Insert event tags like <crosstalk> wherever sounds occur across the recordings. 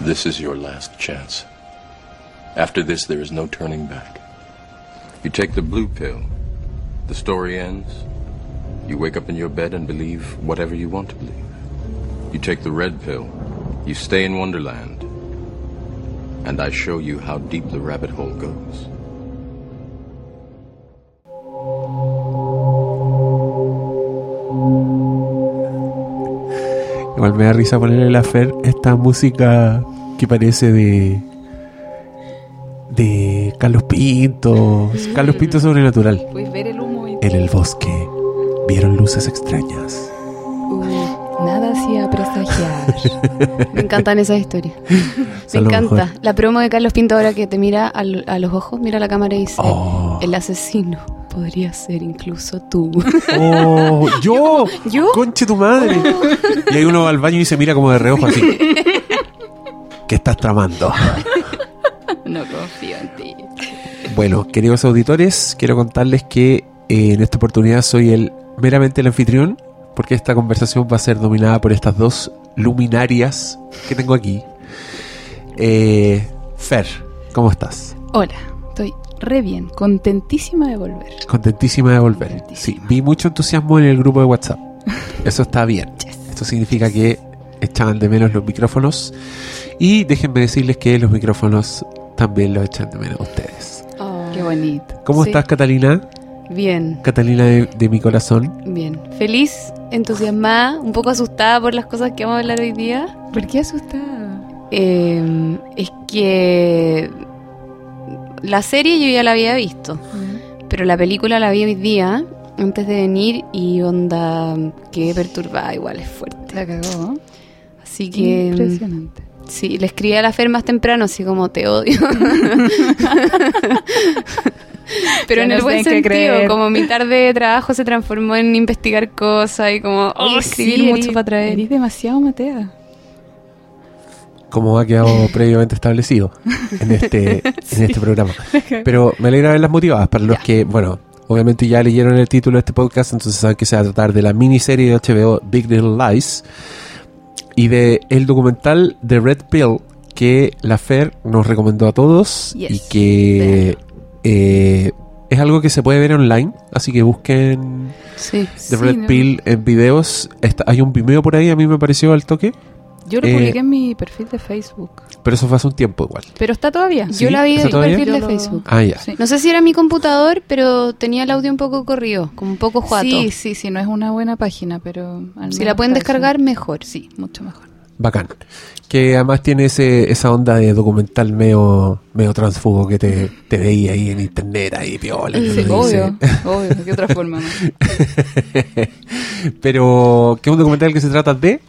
This is your last chance. After this, there is no turning back. You take the blue pill, the story ends. You wake up in your bed and believe whatever you want to believe. You take the red pill, you stay in Wonderland, and I show you how deep the rabbit hole goes. Igual me da risa ponerle la Fer esta música que parece de. de Carlos Pinto. Carlos Pinto sobrenatural. Puedes ver el humo y En el bosque vieron luces extrañas. nada hacía presagiar. <laughs> Me encantan esas historias. Me encanta. mejor. La promo de Carlos Pinto ahora que te mira al- a los ojos, mira a la cámara y dice, Oh. el asesino podría ser incluso tú. ¡Oh! <laughs> ¡Yo! ¿Yo? ¡Conche tu madre! <laughs> Y ahí uno va al baño y se mira como de reojo así. <laughs> ¿Qué estás tramando? no confío en ti. Bueno, queridos auditores, quiero contarles que eh, en esta oportunidad soy el meramente el anfitrión, porque esta conversación va a ser dominada por estas dos luminarias que tengo aquí. Eh, Fer, ¿cómo estás? Hola, re bien, contentísima de volver. Contentísima de volver. Sí, vi mucho entusiasmo en el grupo de WhatsApp. <laughs> Eso está bien. Esto significa que echaban de menos los micrófonos. Y déjenme decirles que los micrófonos también los echan de menos ustedes. Qué bonito. ¿Cómo Sí. estás, Catalina? Bien, Catalina de, de mi corazón. bien. Feliz, entusiasmada, un poco asustada por las cosas que vamos a hablar hoy día. ¿Por qué asustada? Eh, es que la serie yo ya la había visto, pero la película la vi hoy día antes de venir y onda quedé perturbada, igual es fuerte. La cagó. Así que Impresionante. sí, le escribí a la Fer más temprano, así como te odio. <laughs> Pero Ya en no el buen sentido, creer. como mi tarde de trabajo se transformó en investigar cosas y como oh, escribir sí, mucho eres- para traer. Eres demasiado matea. Como ha quedado <laughs> previamente establecido en este, en <laughs> este programa. <laughs> Pero me alegra verlas motivadas. Para los que, bueno, obviamente ya leyeron el título de este podcast, entonces saben que se va a tratar de la miniserie de HBO Big Little Lies y de el documental The Red Pill que la Fer nos recomendó a todos Yes. y que eh, es algo que se puede ver online, así que busquen Sí. The Sí, Red ¿no? Pill en videos. Está- hay un Vimeo por ahí, a mí me pareció al toque, Yo lo Eh, publiqué en mi perfil de Facebook. pero eso fue hace un tiempo igual. Pero está todavía. Sí, Yo la vi ¿está en el todavía? perfil de lo- Facebook. Ah, ya. Sí. No sé si era mi computador, pero tenía el audio un poco corrido, como un poco juato. Sí, sí, sí, no es una buena página, pero... al Si la pueden eso. descargar, mejor. Sí, mucho mejor. Bacán. Que además tiene ese, esa onda de documental medio, medio transfugo que te, te veía ahí en internet, ahí piola. Sí, obvio, <laughs> obvio. ¿De qué otra forma? no? Pero, que es un documental que se trata de...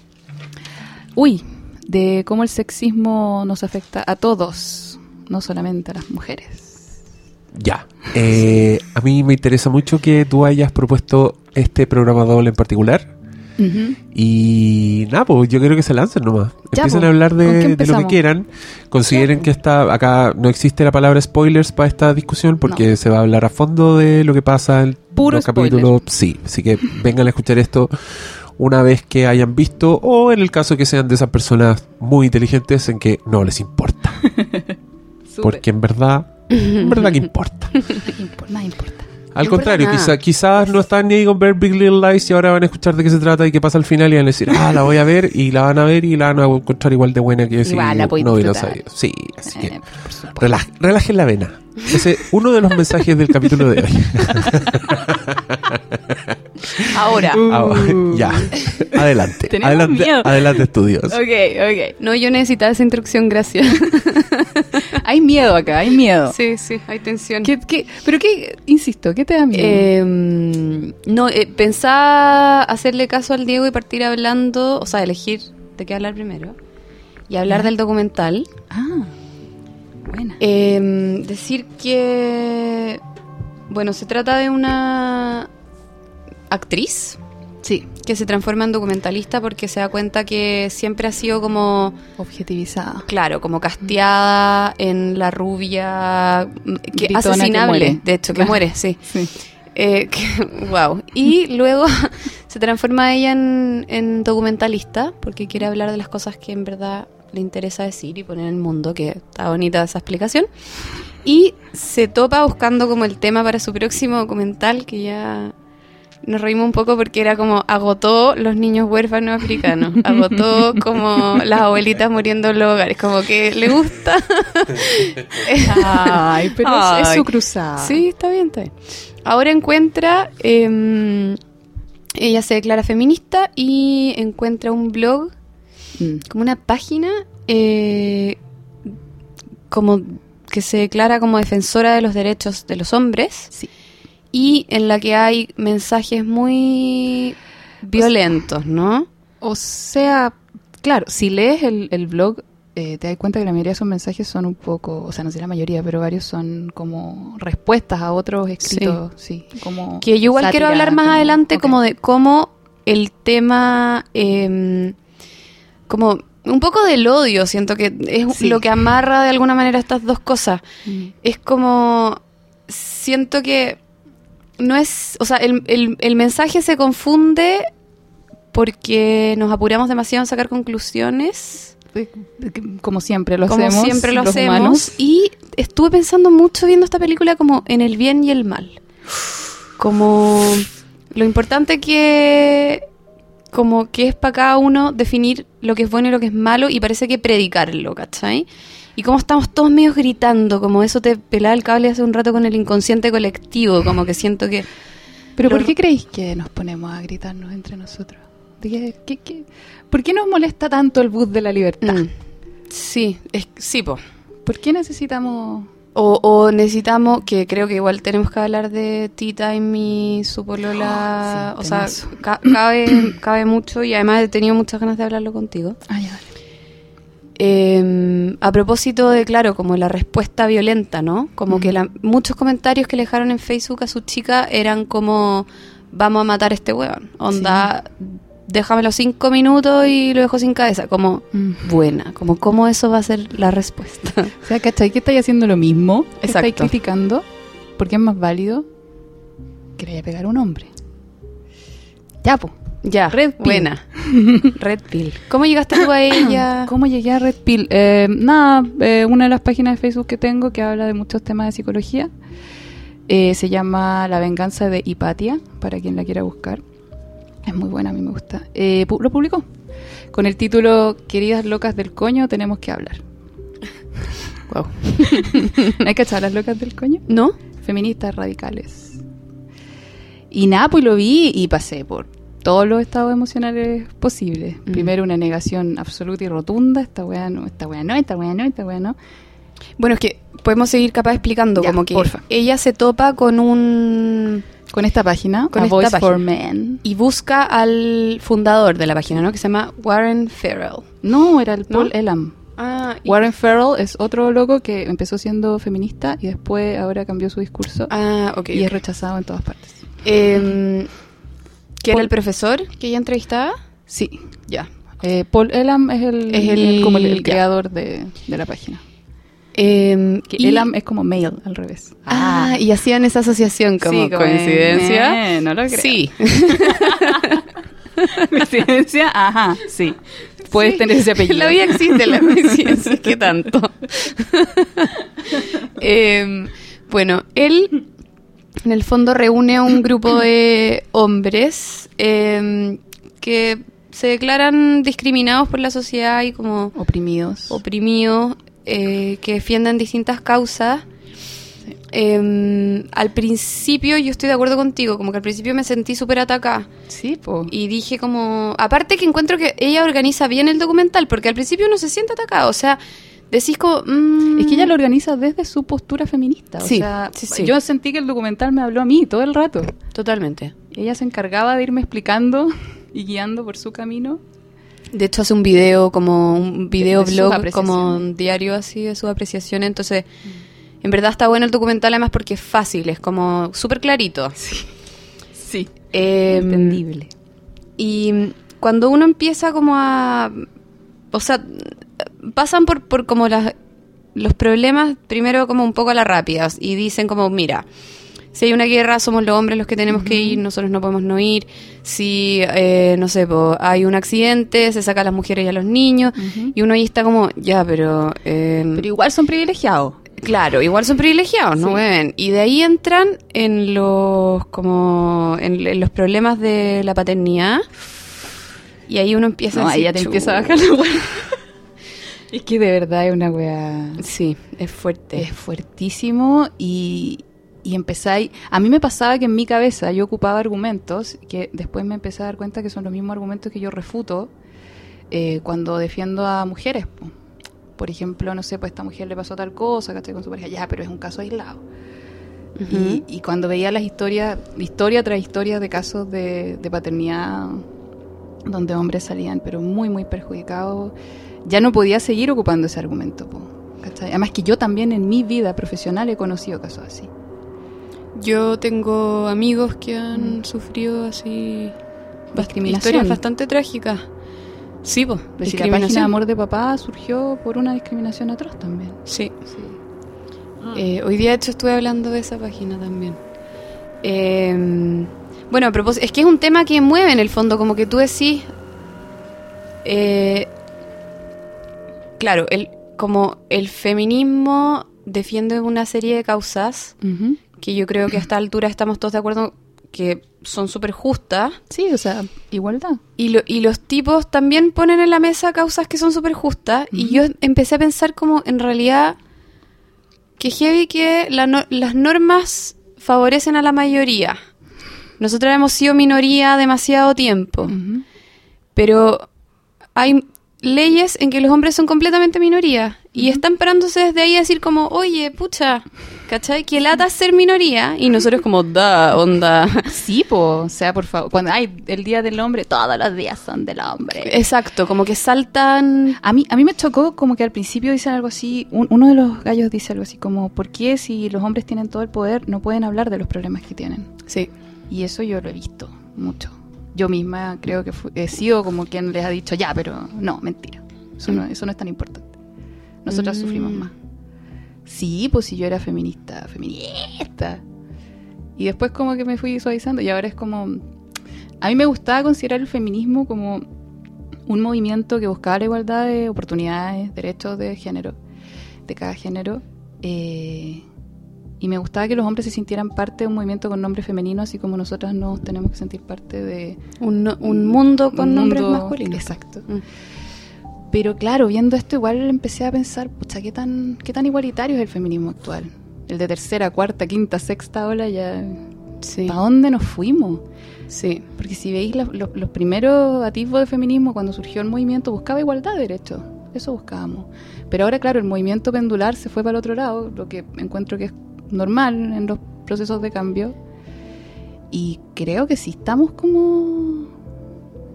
Uy, de cómo el sexismo nos afecta a todos, no solamente a las mujeres. Ya. Eh, a mí me interesa mucho que tú hayas propuesto este programa doble en particular. Y nada, pues yo quiero que se lancen nomás. Ya, Empiecen pues, a hablar ¿con qué de, de lo que quieran. Consideren que está acá no existe la palabra spoilers para esta discusión porque se va a hablar a fondo de lo que pasa en Puro los spoiler. capítulos. Sí, así que vengan a escuchar esto una vez que hayan visto o en el caso que sean de esas personas muy inteligentes en que no les importa. <laughs> Porque en verdad, en verdad que importa. <laughs> Impor- nada importa. Al No contrario, quizá, quizás no están ni ahí con ver Big Little Lies y ahora van a escuchar de qué se trata y qué pasa al final y van a decir, ah, la voy a ver y la van a ver y la van a encontrar igual de buena que si no hubiera sabido. Sí, así que Eh, relajen la vena. Ese es uno de los mensajes del capítulo de hoy. <laughs> <laughs> Ahora. Ah, ya, <laughs> adelante. Adelante, miedo. adelante estudios. Ok, ok. No, yo necesitaba esa instrucción, gracias. <laughs> Hay miedo acá, hay miedo. sí, sí, hay tensión. ¿Qué, qué, pero qué, insisto, ¿qué te da miedo? Eh, no, eh, pensaba hacerle caso al Diego y partir hablando, o sea, elegir de qué hablar primero. Y hablar del documental. ah, buena. Eh, decir que, bueno, se trata de una actriz sí, que se transforma en documentalista porque se da cuenta que siempre ha sido como, objetivizada. claro, como casteada en la rubia, mm, que asesinable, de hecho, que muere, sí. Sí. Eh, wow. <laughs> Y luego <laughs> se transforma ella en, en documentalista porque quiere hablar de las cosas que en verdad le interesa decir y poner en el mundo, que está bonita esa explicación. Y se topa buscando como el tema para su próximo documental, que ya nos reímos un poco porque era como agotó los niños huérfanos africanos, <laughs> agotó como las abuelitas muriendo en los hogares, como que le gusta. <laughs> Ay, pero es- su cruzada. Sí, está bien, está bien. Ahora encuentra, eh, ella se declara feminista y encuentra un blog, Mm. como una página, eh, como que se declara como defensora de los derechos de los hombres Sí. Y en la que hay mensajes muy violentos, ¿no? O sea, claro, si lees el, el blog, eh, te das cuenta que la mayoría de esos mensajes son un poco, o sea, no sé la mayoría, pero varios son como respuestas a otros escritos, sí, como Que yo igual quiero hablar más como- adelante como de cómo el tema, eh, como un poco del odio, siento que es Sí. lo que amarra de alguna manera estas dos cosas. Mm. Es como, siento que no es, o sea, el, el- el mensaje se confunde porque nos apuramos demasiado en sacar conclusiones. Eh, Como siempre lo como hacemos. siempre lo los hacemos. humanos. Y estuve pensando mucho viendo esta película como en el bien y el mal. Como lo importante que como que es para cada uno definir lo que es bueno y lo que es malo y parece que predicarlo, ¿cachai? Y como estamos todos medio gritando, como eso te pelaba el cable hace un rato con el inconsciente colectivo, como que siento que... Pero ¿por qué creéis que nos ponemos a gritarnos entre nosotros? ¿De qué, qué- qué- ¿Por qué nos molesta tanto el bus de la libertad? Mm, sí, es, sí, po. ¿Por qué necesitamos O, o necesitamos, que creo que igual tenemos que hablar de Tita y mi su polola. <gasps> Sí, o sea, ca- cabe, cabe mucho y además he tenido muchas ganas de hablarlo contigo. Ya, dale. Eh, a propósito de, claro, como la respuesta violenta, ¿no? Como que la- muchos comentarios que le dejaron en Facebook a su chica eran como, vamos a matar a este weón. Onda, déjame los cinco minutos y lo dejo sin cabeza. Como, buena, como cómo eso va a ser la respuesta. O sea, ¿cachai? Que estáis haciendo lo mismo, que estáis Exacto. criticando, porque es más válido que le vaya a pegar a un hombre. Ya, po. Ya, Red Pill. buena. <laughs> Red Pill. ¿Cómo llegaste tú a <coughs> ella? ¿Cómo llegué a Red Pill? Eh, nada, eh, una de las páginas de Facebook que tengo que habla de muchos temas de psicología eh, se llama La venganza de Hipatia, para quien la quiera buscar. Es muy buena, a mí me gusta. Eh, pu- lo publicó con el título Queridas locas del coño, tenemos que hablar. <laughs> Wow. <laughs> ¿Hay que echar las locas del coño? ¿No? feministas radicales. Y nada, pues lo vi y pasé por todos los estados emocionales posibles. Mm. Primero una negación absoluta y rotunda, esta weá no, esta weá no, esta weá no, esta weá no. Bueno, es que podemos seguir capaz explicando, Ya, como que porfa. ella se topa con un... Con esta página, Con A esta Voice página. for Men. Y busca al fundador de la página, ¿no? Que se llama Warren Farrell. No, era el ¿No? Paul Elam. Ah, Warren Farrell es otro loco que empezó siendo feminista y después ahora cambió su discurso Ah, y es rechazado en todas partes. ¿Que era el profesor que ella entrevistaba? Sí. Ya. Eh, Paul Elam es el, Es el- como el, el ya. creador de, de la página. Em, Que y- Elam es como male al revés. Ah, y hacían esa asociación como Sí, como, coincidencia. eh, no lo creo. Sí. <laughs> <laughs> ¿Coincidencia? Ajá, sí. Puedes tener ese apellido. La vida existe la coincidencia, <laughs> ¿qué tanto? Em, bueno, él en el fondo reúne a un <coughs> grupo de hombres em, que se declaran discriminados por la sociedad y como Oprimidos. oprimidos, eh, que defienden distintas causas. Em, al principio, yo estoy de acuerdo contigo, como que al principio me sentí súper atacada. sí, po. Y dije como, aparte que encuentro que ella organiza bien el documental, porque al principio uno se siente atacado, o sea, decís como... mm, Es que ella lo organiza desde su postura feminista. O Sí, sea, sí, sí. yo sentí que el documental me habló a mí todo el rato. Totalmente. Ella se encargaba de irme explicando <laughs> y guiando por su camino. De hecho hace un video, como un video De blog, como un diario así de sus apreciaciones, entonces... En verdad está bueno el documental además porque es fácil, es como súper clarito. <laughs> Sí. Em, Entendible. Y cuando uno empieza como a... O sea, pasan por, por como las, los problemas, primero como un poco a la rápida, y dicen como, mira, si hay una guerra, somos los hombres los que tenemos que ir, nosotros no podemos no ir. Si, eh, no sé, po, hay un accidente, se saca a las mujeres y a los niños. Y uno ahí está como, ya, pero... eh, Pero igual son privilegiados. Claro, igual son privilegiados, ¿no? Sí. Y de ahí entran en los como en, en los problemas de la paternidad. Y ahí uno empieza No, a ahí ya te empieza a bajar la. <laughs> Es que de verdad es una weá. Sí, es fuerte. Es fuertísimo y, y empezáis. A mí me pasaba que en mi cabeza yo ocupaba argumentos que después me empecé a dar cuenta que son los mismos argumentos que yo refuto eh, cuando defiendo a mujeres. po. Por ejemplo, no sé, pues a esta mujer le pasó tal cosa, ¿cachai? Con su pareja, ya, pero es un caso aislado. y, y cuando veía las historias, historia tras historia de casos de, de paternidad donde hombres salían, pero muy, muy perjudicados, ya no podía seguir ocupando ese argumento. ¿cachai? Además que yo también en mi vida profesional he conocido casos así. Yo tengo amigos que han sufrido así Discriminación. historias bastante trágicas. Sí, pues, la página Amor de Papá surgió por una discriminación atroz también. Sí. Sí. Eh, hoy día, de hecho, estuve hablando de esa página también. Eh, bueno, a propósito, es que es un tema que mueve en el fondo, como que tú decís. eh, claro, el, como el feminismo defiende una serie de causas que yo creo que a esta <clears throat> altura estamos todos de acuerdo que son súper justas. Sí, o sea, igualdad. Y, lo- y los tipos también ponen en la mesa causas que son súper justas. Y yo empecé a pensar como en realidad que heavy que la no- las normas favorecen a la mayoría. Nosotros hemos sido minoría demasiado tiempo. Pero hay leyes en que los hombres son completamente minoría. Y están parándose desde ahí a decir como, oye, pucha, ¿cachai? Que lata ser minoría. Y nosotros como, da, onda. Sí, po, o sea, por favor, cuando hay el Día del Hombre, todos los días son del hombre. Exacto, como que saltan... A mí, a mí me chocó como que al principio dicen algo así, un- uno de los gallos dice algo así como, ¿por qué si los hombres tienen todo el poder no pueden hablar de los problemas que tienen? Sí. Y eso yo lo he visto mucho. Yo misma creo que he sido como quien les ha dicho, ya, pero no, mentira. Eso, no, eso no es tan importante. Nosotras Mm. sufrimos más. Sí, pues si yo era feminista, feminista. Y después como que me fui suavizando y ahora es como... A mí me gustaba considerar el feminismo como un movimiento que buscaba la igualdad de oportunidades, derechos de género, de cada género. eh, y me gustaba que los hombres se sintieran parte de un movimiento con nombre femenino, así como nosotras nos tenemos que sentir parte de Un, no- un mundo con un nombres mundo- masculinos. Exacto. Mm. Pero claro, viendo esto igual empecé a pensar, pucha, ¿qué tan, qué tan igualitario es el feminismo actual? El de tercera, cuarta, quinta, sexta ola ya... Sí. ¿Para dónde nos fuimos? Sí. Porque si veis la- los primeros atisbos de feminismo cuando surgió el movimiento, buscaba igualdad de derechos. Eso buscábamos. Pero ahora, claro, el movimiento pendular se fue para el otro lado, lo que encuentro que es normal en los procesos de cambio. Y creo que sí estamos como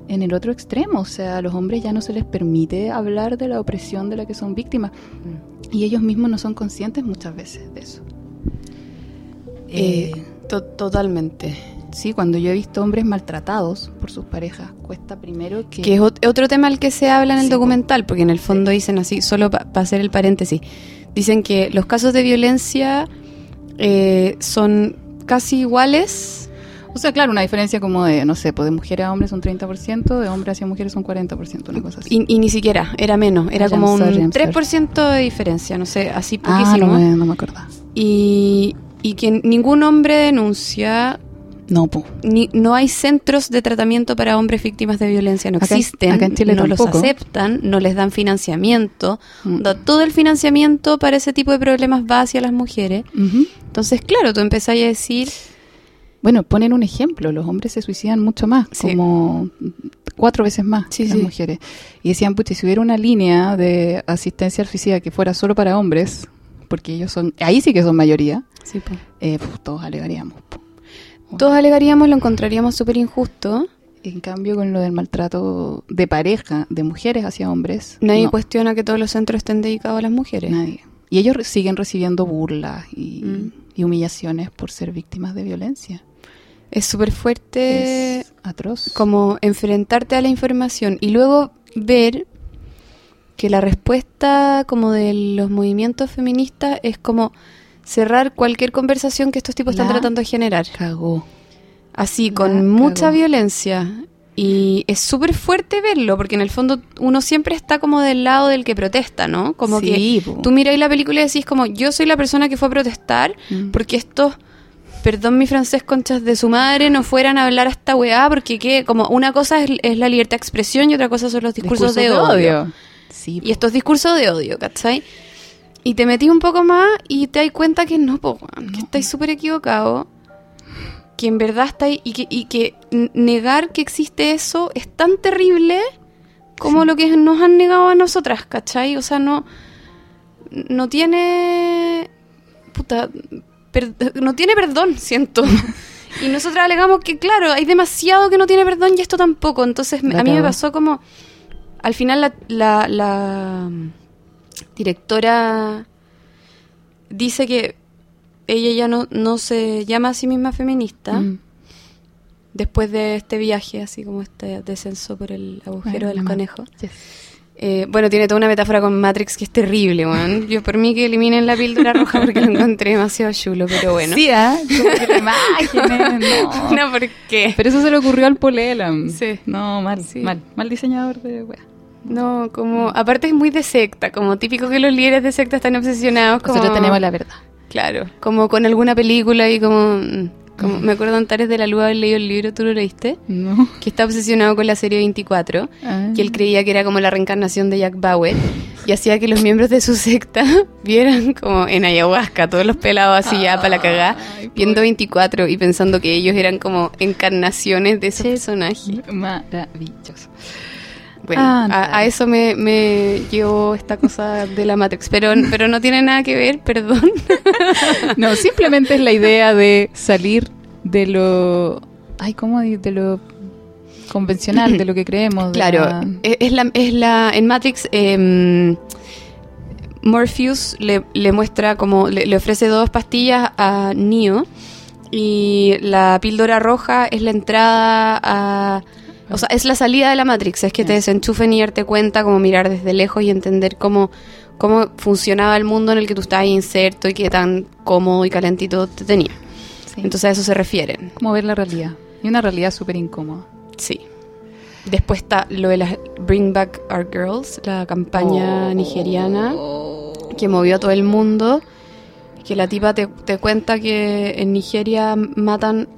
en el otro extremo. O sea, a los hombres ya no se les permite hablar de la opresión de la que son víctimas. Y ellos mismos no son conscientes muchas veces de eso. Eh, Eh, to- totalmente. Sí, cuando yo he visto hombres maltratados por sus parejas, cuesta primero que... Que es ot- otro tema al que se habla en el Sí, documental, porque en el fondo dicen así, solo para hacer el paréntesis, dicen que los casos de violencia eh, son casi iguales. O sea, claro, una diferencia como de, no sé, pues de mujeres a hombres son 30%, de hombres hacia mujeres son 40%, una cosa así. Y, y ni siquiera, era menos, era como un sorry. 3% de diferencia, no sé, así ah, poquísimo. no me, no me acordaba. y, y que ningún hombre denuncia, No, ni, no hay centros de tratamiento para hombres víctimas de violencia, no Acá existen, acá en Chile no los aceptan, no les dan financiamiento. Mm. Da- Todo el financiamiento para ese tipo de problemas va hacia las mujeres. Entonces, claro, tú empezás a decir, Bueno, ponen un ejemplo, los hombres se suicidan mucho más, Sí. como cuatro veces más Sí, que las sí. mujeres. Y decían, pucha, si hubiera una línea de asistencia al suicida que fuera solo para hombres, porque ellos son, ahí sí que son mayoría, sí, po. eh, pues, todos alegaríamos. po. Todos alegaríamos, lo encontraríamos súper injusto. En cambio, con lo del maltrato de pareja, de mujeres hacia hombres, Nadie no, cuestiona que todos los centros estén dedicados a las mujeres. nadie. Y ellos re- siguen recibiendo burlas y, Mm. y humillaciones por ser víctimas de violencia. Es súper fuerte es atroz. como enfrentarte a la información y luego ver que la respuesta como de los movimientos feministas es como cerrar cualquier conversación que estos tipos están tratando de generar. Cagó. Así, La con mucha cagó. violencia. Y es súper fuerte verlo, porque en el fondo uno siempre está como del lado del que protesta, ¿no? Como Sí, que po. tú miras la película y decís como, yo soy la persona que fue a protestar Mm. porque estos, perdón mi francés, conchas de su madre, no fueran a hablar a esta weá, porque que, como una cosa es, es la libertad de expresión y otra cosa son los discursos, de, odio. Sí, Y estos discursos de odio, ¿cachai? Y te metí un poco más y te das cuenta que no, po, que estáis súper equivocado. Que en verdad estáis. Y que, y que negar que existe eso es tan terrible como lo que nos han negado a nosotras, ¿cachai? O sea, no. No tiene. Puta. per- no tiene perdón, siento. <laughs> y nosotras alegamos que, claro, hay demasiado que no tiene perdón y esto tampoco. Entonces, me- La a mí me pasó como. Al final, la, la, la directora dice que ella ya no, no se llama a sí misma feminista Mm. después de este viaje, así como este descenso por el agujero Ay, del mamá. conejo. Yes. Eh, bueno, tiene toda una metáfora con Matrix que es terrible, weón. Yo por mí que eliminen la píldora roja porque lo encontré demasiado chulo, pero bueno. Sí, ¿ah? <laughs> No. No, ¿por qué? Pero eso se le ocurrió al Polelam. Sí. No, mal, Sí. mal. Mal diseñador de wea. No, como... Aparte es muy de secta, como típico que los líderes de secta están obsesionados como... Nosotros tenemos la verdad. Claro, como con alguna película y como... mm, como me acuerdo Antares de la Luz haber leído el libro, ¿tú lo leíste? No. Que está obsesionado con la serie 24, Ah. que él creía que era como la reencarnación de Jack Bauer y hacía que los miembros de su secta <laughs> vieran como en ayahuasca, todos los pelados así ya para la cagá, Ay, viendo pobre. 24 y pensando que ellos eran como encarnaciones de esos Che. personajes. Maravilloso. Bueno, Ah, a, eso me, me llevó esta cosa de la Matrix, pero, pero no tiene nada que ver, <laughs> perdón. No, simplemente es la idea de salir de lo. Ay, ¿cómo? De lo convencional, de lo que creemos. Claro, la- es, la, es la en Matrix em, Morpheus le, le muestra como le, le ofrece dos pastillas a Neo y la píldora roja es la entrada a o sea, es la salida de la Matrix, es que te desenchufen y darte cuenta, como mirar desde lejos y entender cómo, cómo funcionaba el mundo en el que tú estabas inserto y qué tan cómodo y calentito te tenía. sí, Entonces a eso se refieren. como ver la realidad. Y una realidad súper incómoda. Sí. Después está lo de las Bring Back Our Girls, la campaña Oh. nigeriana que movió a todo el mundo. Que la tipa te, te cuenta que en Nigeria matan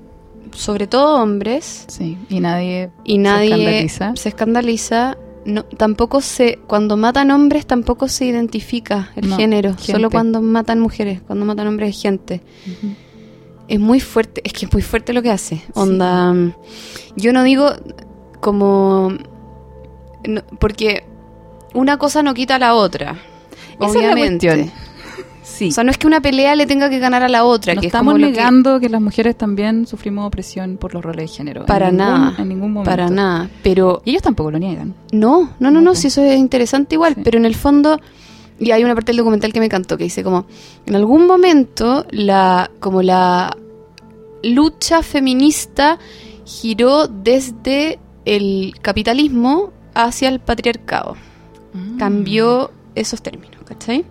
sobre todo hombres Sí, y nadie y nadie se escandaliza. se escandaliza. No, tampoco se cuando matan hombres tampoco se identifica el No, género, gente. solo cuando matan mujeres, cuando matan hombres es gente. Es muy fuerte, es que es muy fuerte lo que hace. Onda, yo no digo como no- porque una cosa no quita a la otra. Esa es la obviamente. cuestión. Sí. O sea, no es que una pelea le tenga que ganar a la otra, no que es estamos lo que- negando que... las mujeres también sufrimos opresión por los roles de género. En para ningún- nada, En ningún momento. para nada, pero Y ellos tampoco lo niegan. No, no, no, No, si eso es interesante igual, Sí. pero en el fondo, y hay una parte del documental que me encantó, que dice como, en algún momento, la, como la lucha feminista giró desde el capitalismo hacia el patriarcado. Mm. Cambió esos términos, ¿cachai?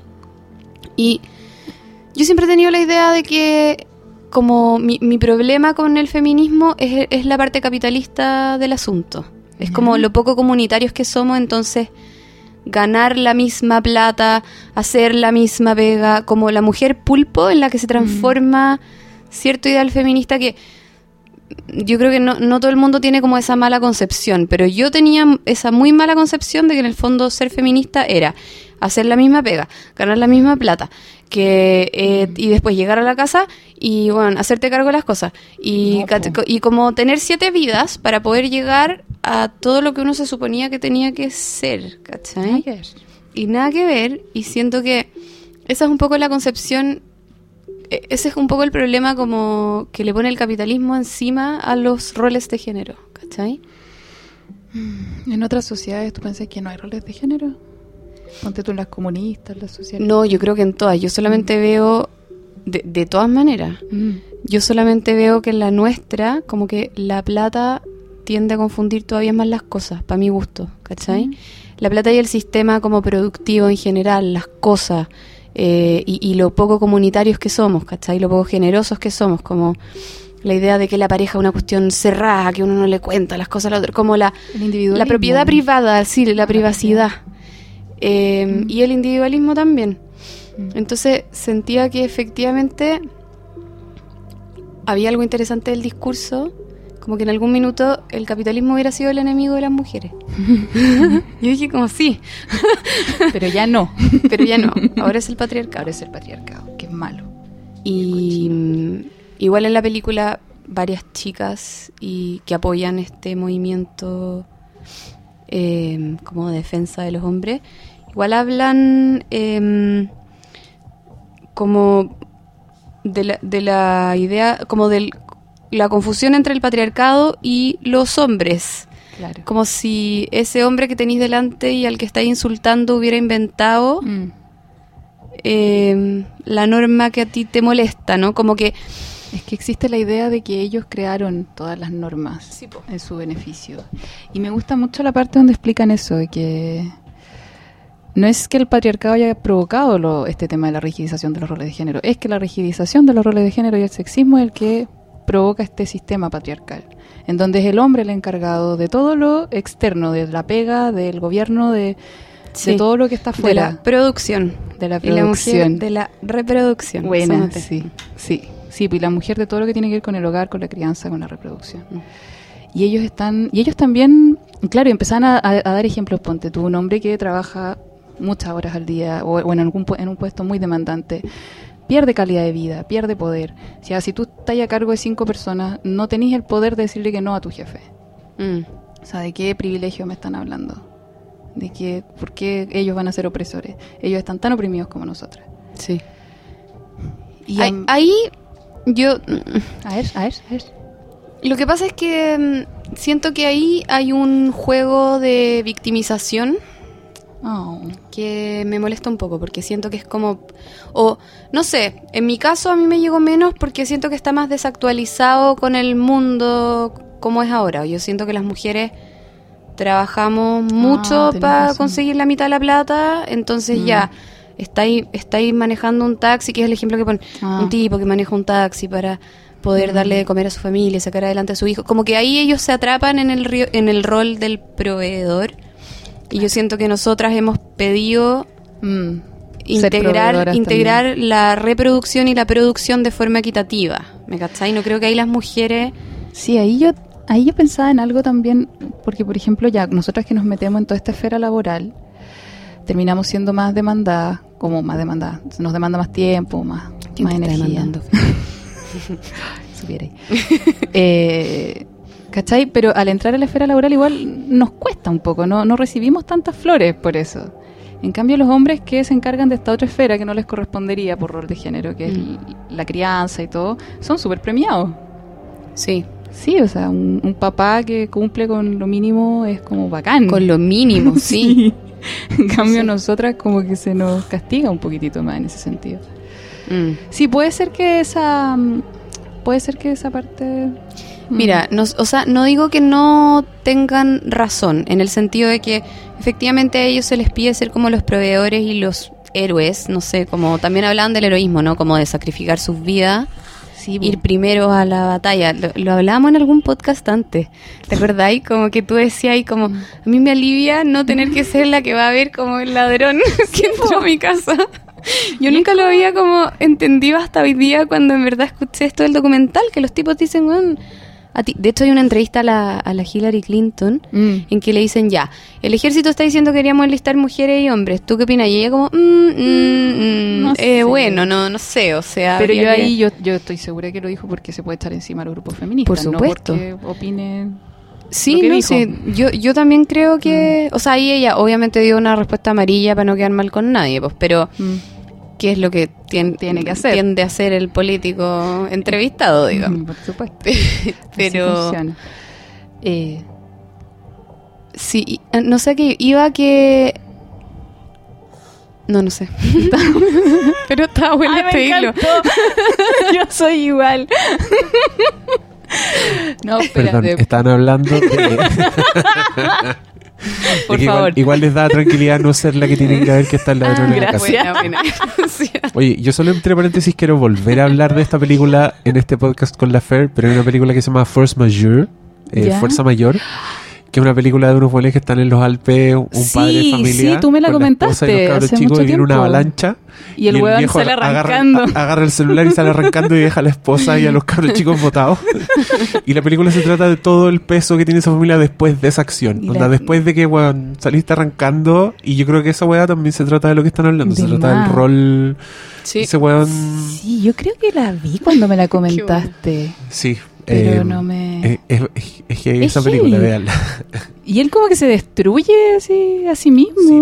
Y yo siempre he tenido la idea de que como mi, mi problema con el feminismo es, es la parte capitalista del asunto. Es como lo poco comunitarios que somos, entonces ganar la misma plata, hacer la misma pega, como la mujer pulpo en la que se transforma cierto ideal feminista que yo creo que no, no todo el mundo tiene como esa mala concepción, pero yo tenía esa muy mala concepción de que en el fondo ser feminista era hacer la misma pega, ganar la misma plata, que eh, y después llegar a la casa y bueno, hacerte cargo de las cosas y, No, como tener siete vidas para poder llegar a todo lo que uno se suponía que tenía que ser, ¿cachai? Nada que ver. y nada que ver y siento que esa es un poco la concepción e- ese es un poco el problema como que le pone el capitalismo encima a los roles de género ¿cachai? En otras sociedades, ¿tú piensas que no hay roles de género? Ponte tú en las comunistas, las sociales. no yo creo que en todas yo solamente veo de, de todas maneras Mm. yo solamente veo que en la nuestra como que la plata tiende a confundir todavía más las cosas, para mi gusto, ¿cachai? La plata y el sistema como productivo en general, las cosas, eh, y, y lo poco comunitarios que somos, ¿cachai? Lo poco generosos que somos, como la idea de que la pareja es una cuestión cerrada, que uno no le cuenta las cosas al otro, como la, la propiedad privada, sí, la privacidad. Eh, Mm. Y el individualismo también. Mm. Entonces sentía que efectivamente había algo interesante del discurso, como que en algún minuto el capitalismo hubiera sido el enemigo de las mujeres. <laughs> Yo dije como sí, <laughs> Pero ya no. <laughs> pero ya no, ahora es el patriarcado. Ahora es el patriarcado, que es malo. Y mm, igual en la película varias chicas y que apoyan este movimiento eh, como defensa de los hombres, igual hablan em, como de la, de la idea, como de la confusión entre el patriarcado y los hombres. Claro. Como si ese hombre que tenéis delante y al que estáis insultando hubiera inventado Mm. eh, la norma que a ti te molesta, ¿no? Como que Es que existe la idea de que ellos crearon todas las normas Sí, en su beneficio. Y me gusta mucho la parte donde explican eso, de que no es que el patriarcado haya provocado lo- este tema de la rigidización de los roles de género, es que la rigidización de los roles de género y el sexismo es el que provoca este sistema patriarcal, en donde es el hombre el encargado de todo lo externo, de la pega, del gobierno, de, Sí. de todo lo que está de fuera la producción de la y la mujer producción. de la reproducción. Buena, Súmate. sí, sí, sí, y la mujer de todo lo que tiene que ver con el hogar, con la crianza, con la reproducción. Y ellos están, y ellos también, claro, empezaron a, a- a dar ejemplos, ponte tú, un hombre que trabaja muchas horas al día o, o en, algún, en un puesto muy demandante, pierde calidad de vida, pierde poder. O sea, si tú estás a cargo de cinco personas, no tenés el poder de decirle que no a tu jefe. Mm. O sea, ¿de qué privilegio me están hablando? ¿De qué, por qué ellos van a ser opresores? Ellos están tan oprimidos como nosotras. Sí. Y ahí yo a ver, a ver, a ver. lo que pasa es que mm, siento que ahí hay un juego de victimización Oh. que me molesta un poco porque siento que es como o no sé, en mi caso a mí me llegó menos porque siento que está más desactualizado con el mundo como es ahora. Yo siento que las mujeres trabajamos mucho Ah, tenés para conseguir la mitad de la plata, entonces Mm. ya estáis estáis manejando un taxi, que es el ejemplo que pone Ah. un tipo que maneja un taxi para poder Mm. darle de comer a su familia, sacar adelante a su hijo. Como que ahí ellos se atrapan en el río- en el rol del proveedor. Y yo siento que nosotras hemos pedido Mm. Integrar integrar la reproducción y la producción de forma equitativa. ¿Me cachai? No creo que ahí las mujeres... Sí, ahí yo, ahí yo pensaba en algo también, porque por ejemplo ya nosotras que nos metemos en toda esta esfera laboral, terminamos siendo más demandadas, como más demandadas, nos demanda más tiempo, más, ¿Quién más energía. <laughs> eh, ¿Cachai? Pero al entrar a la esfera laboral igual nos cuesta un poco, no, no recibimos tantas flores por eso. En cambio, los hombres que se encargan de esta otra esfera que no les correspondería por rol de género, que es Mm. la crianza y todo, son súper premiados. Sí, Sí, o sea, un, un papá que cumple con lo mínimo es como bacán. con lo mínimo, <laughs> sí. <laughs> En cambio, Sí. nosotras como que se nos castiga un poquitito más en ese sentido. Mm. Sí, puede ser que esa... mm, Puede ser que esa parte... mm, Mira, nos, o sea, no digo que no tengan razón, en el sentido de que efectivamente a ellos se les pide ser como los proveedores y los héroes, no sé, como también hablaban del heroísmo, ¿no? Como de sacrificar sus vidas, sí, ir primero a la batalla. Lo, lo hablábamos en algún podcast antes, ¿te acordáis? Como que tú decías ahí como, a mí me alivia no tener que ser la que va a ver como el ladrón que entró a mi casa. <laughs> Yo nunca lo había como entendido hasta hoy día cuando en verdad escuché esto del documental, que los tipos dicen, "Weón, a ti. De hecho hay una entrevista a la, a la Hillary Clinton Mm. en que le dicen, ya, el ejército está diciendo que queríamos enlistar mujeres y hombres, ¿tú qué opinas? Y ella como, mm, mm, mm, No eh, sé. bueno, no, no sé, o sea... Pero yo que- ahí, yo, yo estoy segura que lo dijo porque se puede echar encima a los grupos feministas. Por supuesto. No porque opine... Sí, no dijo. sé. Yo, yo también creo que. O sea, ahí ella obviamente dio una respuesta amarilla para no quedar mal con nadie, pues, pero Mm. ¿Qué es lo que tien- Tiene que hacer. tiende a hacer el político entrevistado, digamos? Mm, Por supuesto. <laughs> pero. Eh, Sí, eh, no sé qué. Iba que. No, no sé. <laughs> pero está bueno Ay, este hilo. <laughs> Yo soy igual. No, Perdón, espérate. estaban hablando de, de <laughs> Por igual, favor. igual les da tranquilidad no ser la que tienen que ver que está el ladrón en la casa. Buena, buena. <laughs> Oye, yo solo entre paréntesis quiero volver a hablar de esta película en este podcast con la Fer, pero hay una película que se llama Force Majeure, eh. Fuerza Mayor, que es una película de unos buenes que están en los Alpes, un Sí, padre de familia. sí, tú me la y comentaste los cabros hace chicos mucho y viene una avalancha. Y el weón viejo sale agarra- arrancando. a- Agarra, el celular y sale arrancando y deja a la esposa y a los cabros <laughs> chicos botados. y la película se trata de todo el peso que tiene esa familia después de esa acción. Y Onda, la- después de que weón, saliste arrancando. Y yo creo que esa weá también se trata de lo que están hablando. se De trata más. del rol. Sí. Ese weón. Sí, yo creo que la vi cuando me la <laughs> comentaste. Sí. Pero eh, no me... Es, es- es- que Es esa película, veanla. <laughs> Y él como que se destruye así a sí mismo. Sí,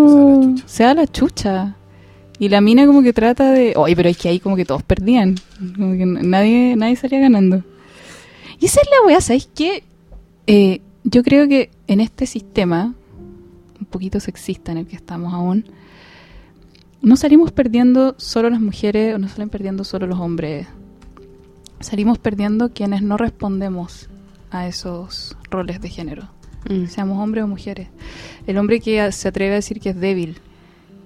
pues, a se da la chucha. Y la mina como que trata de... Oye, pero es que ahí como que todos perdían. Como que nadie, nadie salía ganando. Y esa es la weá, ¿sabes qué? Eh, yo creo que en este sistema, un poquito sexista en el que estamos aún, no salimos perdiendo solo las mujeres o no salen perdiendo solo los hombres. Salimos perdiendo quienes no respondemos a esos roles de género Mm. seamos hombres o mujeres. El hombre que se atreve a decir que es débil,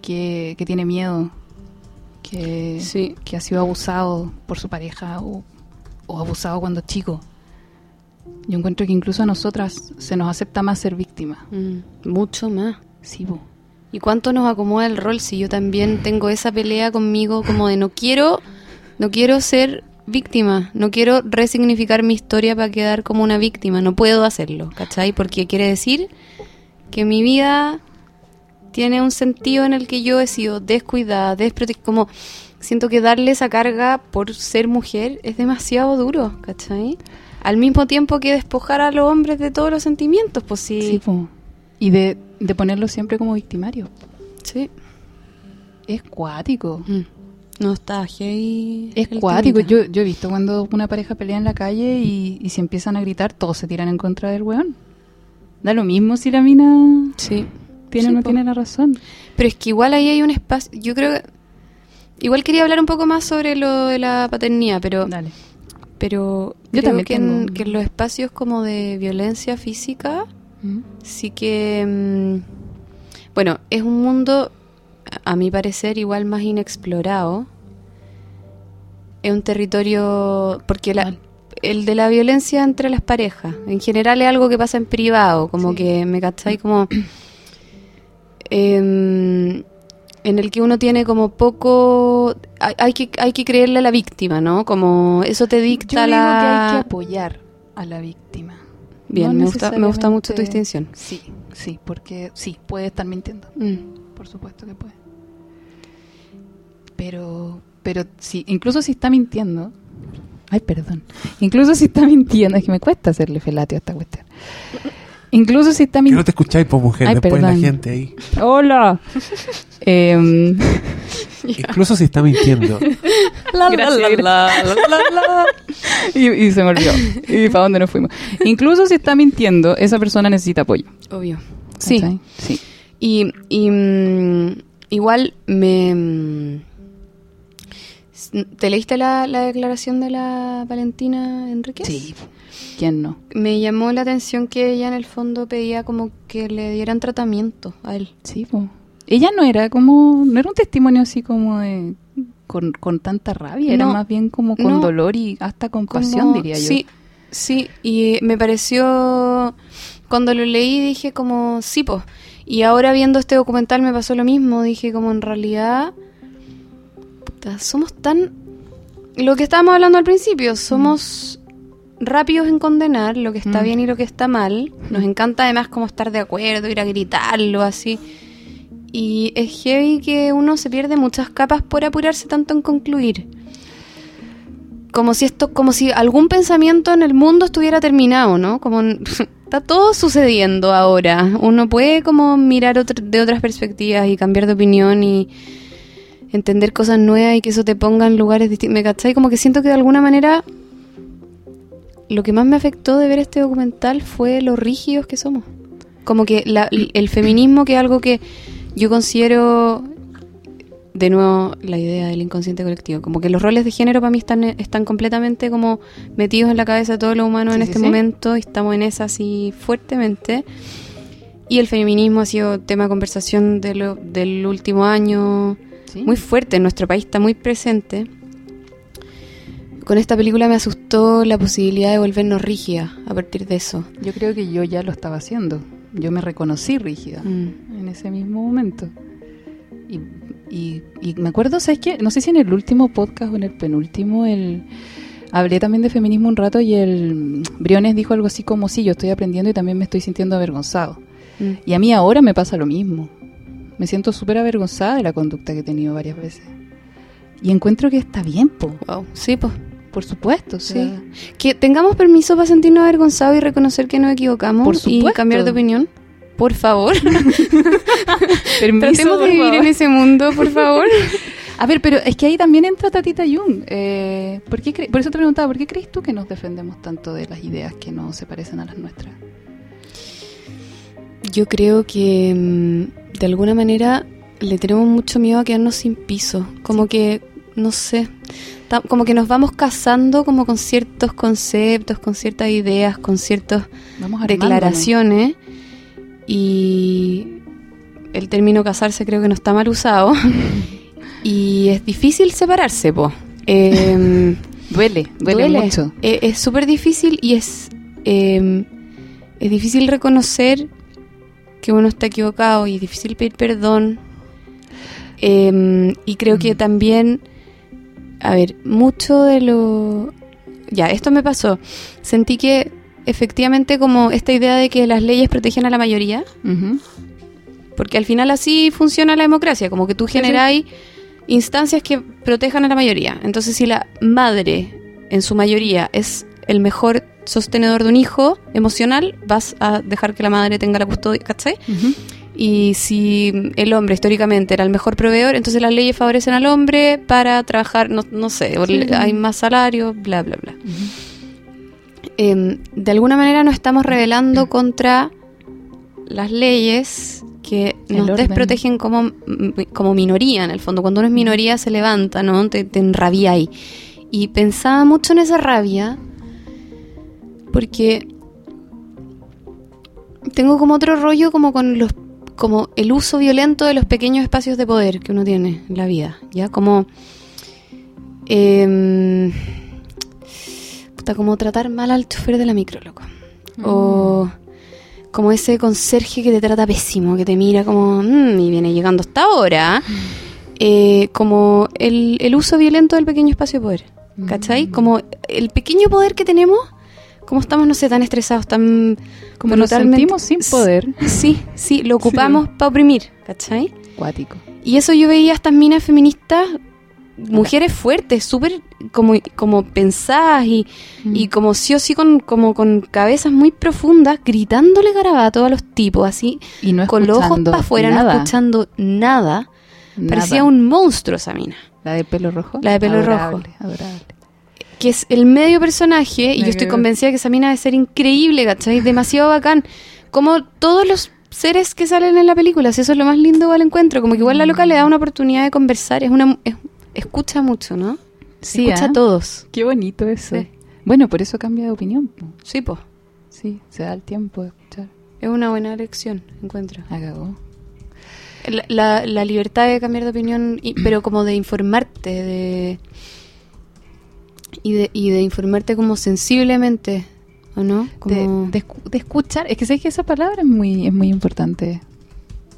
que, que tiene miedo, que, Sí. que ha sido abusado por su pareja o, o abusado cuando chico. Yo encuentro que incluso a nosotras se nos acepta más ser víctimas. Mm, Mucho más. Sí, po. ¿Y cuánto nos acomoda el rol si yo también tengo esa pelea conmigo como de no quiero, no quiero ser víctima, no quiero resignificar mi historia para quedar como una víctima, no puedo hacerlo, ¿cachai? Porque quiere decir que mi vida tiene un sentido en el que yo he sido descuidada, desprotegida, como siento que darle esa carga por ser mujer es demasiado duro, ¿cachai? Al mismo tiempo que despojar a los hombres de todos los sentimientos, pues sí. Sí, po. Y de, de ponerlo siempre como victimario. sí. Es cuático. Mm. No está heavy. Es cuático. Yo, yo he visto cuando una pareja pelea en la calle y, y si empiezan a gritar, todos se tiran en contra del weón. Da lo mismo si la mina Sí. tiene o Sí, no po. tiene la razón. Pero es que igual ahí hay un espacio. Yo creo que. Igual quería hablar un poco más sobre lo de la paternidad, pero. Dale. Pero. Yo creo también que, en, que en los espacios como de violencia física. ¿Mm? Sí que. mm, bueno, es un mundo, a mi parecer, igual más inexplorado. Es un territorio. Porque la, el de la violencia entre las parejas. En general es algo que pasa en privado, como Sí. que me cachai como. <clears throat> em, en el que uno tiene como poco. Hay, hay que, hay que creerle a la víctima, ¿no? Como eso te Yo dicta digo la. que hay que apoyar a la víctima. Bien, No me, gusta, me gusta mucho tu distinción. Sí, sí, porque sí, puede estar mintiendo. Mm. Por supuesto que puede. Pero, pero sí, incluso si está mintiendo. Ay, perdón. Incluso si está mintiendo, es que me cuesta hacerle felatio a esta cuestión. Incluso si está Que no mintiendo. te escucháis, pues mujer, Ay, después perdón. la gente ahí. ¡Hola! Em, <laughs> Incluso si está mintiendo. Gracias. y, y se me olvidó. ¿Y para dónde nos fuimos? Incluso si está mintiendo, esa persona necesita apoyo. Obvio. Sí. ¿cachai? Sí. Y, y, mm, igual me... mm, ¿Te leíste la, la declaración de la Valentina Enríquez? Sí. ¿Quién no? Me llamó la atención que ella en el fondo pedía como que le dieran tratamiento a él. Sí, po. Ella no era como, no era un testimonio así como de con, con tanta rabia, era No, más bien como con no. dolor y hasta compasión, Como- diría yo. Sí, sí, y me pareció, cuando lo leí dije como, sí, pues. Y ahora viendo este documental me pasó lo mismo, dije como en realidad, puta, somos tan, lo que estábamos hablando al principio, somos rápidos en condenar lo que está Mm. bien y lo que está mal. Nos encanta además como estar de acuerdo, ir a gritarlo así. Y es heavy que uno se pierde muchas capas por apurarse tanto en concluir como si esto, como si algún pensamiento en el mundo estuviera terminado, ¿no? Como <laughs> está todo sucediendo ahora. Uno puede como mirar de otras perspectivas y cambiar de opinión y entender cosas nuevas y que eso te ponga en lugares distintos. ¿Me cachai? Como que siento que de alguna manera lo que más me afectó de ver este documental fue lo rígidos que somos. Como que la- el feminismo, que es algo que yo considero de nuevo la idea del inconsciente colectivo. Como que los roles de género para mí están, están completamente como metidos en la cabeza de todos los humanos Sí, en sí, este sí. momento y estamos en esa así fuertemente. Y el feminismo ha sido tema de conversación de lo- del último año muy fuerte en nuestro país, está muy presente. Con esta película me asustó la posibilidad de volvernos rígidas a partir de eso. Yo creo que yo ya lo estaba haciendo. Yo me reconocí rígida Mm. en ese mismo momento. Y, y- y me acuerdo, ¿sabes qué? No sé si en el último podcast o en el penúltimo, el hablé también de feminismo un rato y el Briones dijo algo así como, sí, yo estoy aprendiendo y también me estoy sintiendo avergonzado. Mm. Y a mí ahora me pasa lo mismo. Me siento súper avergonzada de la conducta que he tenido varias veces. Y encuentro que está bien, po. Wow. Sí, pues. Por supuesto, sea, Que tengamos permiso para sentirnos avergonzados y reconocer que nos equivocamos Por y cambiar de opinión. Por favor. <laughs> permiso, Tratemos de vivir en ese mundo, por favor. <laughs> A ver, pero es que ahí también entra Tatita Jung. Eh, ¿por, qué cre- por eso te preguntaba, ¿por qué crees tú que nos defendemos tanto de las ideas que no se parecen a las nuestras? Yo creo que mm, de alguna manera le tenemos mucho miedo a quedarnos sin piso. Como que, no sé, como que nos vamos casando como con ciertos conceptos, con ciertas ideas, con ciertas declaraciones. Y el término casarse creo que no está mal usado. <laughs> y es difícil separarse, po. Em, <laughs> Duele, duele, mucho. Eh, es súper difícil y es, eh, es difícil reconocer que uno está equivocado y es difícil pedir perdón. Eh, y creo que Mm. también, a ver, mucho de lo... Ya, esto me pasó. Sentí que efectivamente como esta idea de que las leyes protegen a la mayoría, porque al final así funciona la democracia, como que tú Sí, sí. generáis instancias que protejan a la mayoría. Entonces, si la madre, en su mayoría, es el mejor sostenedor de un hijo emocional, vas a dejar que la madre tenga la custodia, ¿cachai? Y si el hombre históricamente era el mejor proveedor, entonces las leyes favorecen al hombre para trabajar, no, no sé, Sí. hay más salario, bla, bla, bla. Em, de alguna manera nos estamos rebelando contra las leyes que El nos orden. desprotegen como, mm, como minoría, en el fondo. Cuando uno es minoría se levanta, ¿no? Te, te enrabiáis. Y pensaba mucho en esa rabia porque tengo como otro rollo como con los como el uso violento de los pequeños espacios de poder que uno tiene en la vida, ¿ya? Como em, como tratar mal al chofer de la micro, loco. O como ese conserje que te trata pésimo, que te mira como, "Mm, y viene llegando hasta ahora. Eh, como el, el uso violento del pequeño espacio de poder. ¿Cachai? Mm. Como el pequeño poder que tenemos, como estamos, no sé, tan estresados, tan Como nos sentimos sin poder. Sí, sí, lo ocupamos para oprimir, ¿cachai? Cuático. Y eso yo veía a estas minas feministas, mujeres fuertes, súper como, como pensadas y, Mm. y como sí o sí con, como con cabezas muy profundas, gritándole garabato a los tipos, así, Y no con los ojos para afuera, nada, no escuchando nada. nada. Parecía un monstruo esa mina. La de pelo rojo. La de pelo Adorable, rojo. Adorable. que es el medio personaje, y yo estoy convencida que esa mina debe ser increíble, ¿cachai? Demasiado bacán. Como todos los seres que salen en la película, si eso es lo más lindo del encuentro, como que igual la loca le da una oportunidad de conversar, es una es- escucha mucho, ¿no? Sí, escucha ¿ah? a todos. Qué bonito eso. Sí. Bueno, por eso cambia de opinión. po. Sí, pues. Sí, se da el tiempo de escuchar. Es una buena lección, encuentro. Ah, cagó. La, la- la libertad de cambiar de opinión, y- <clears throat> pero como de informarte, de y de, y de informarte como sensiblemente, ¿o no? De, Como... de escu- de escuchar. Es que sé que esa palabra es muy, es muy importante.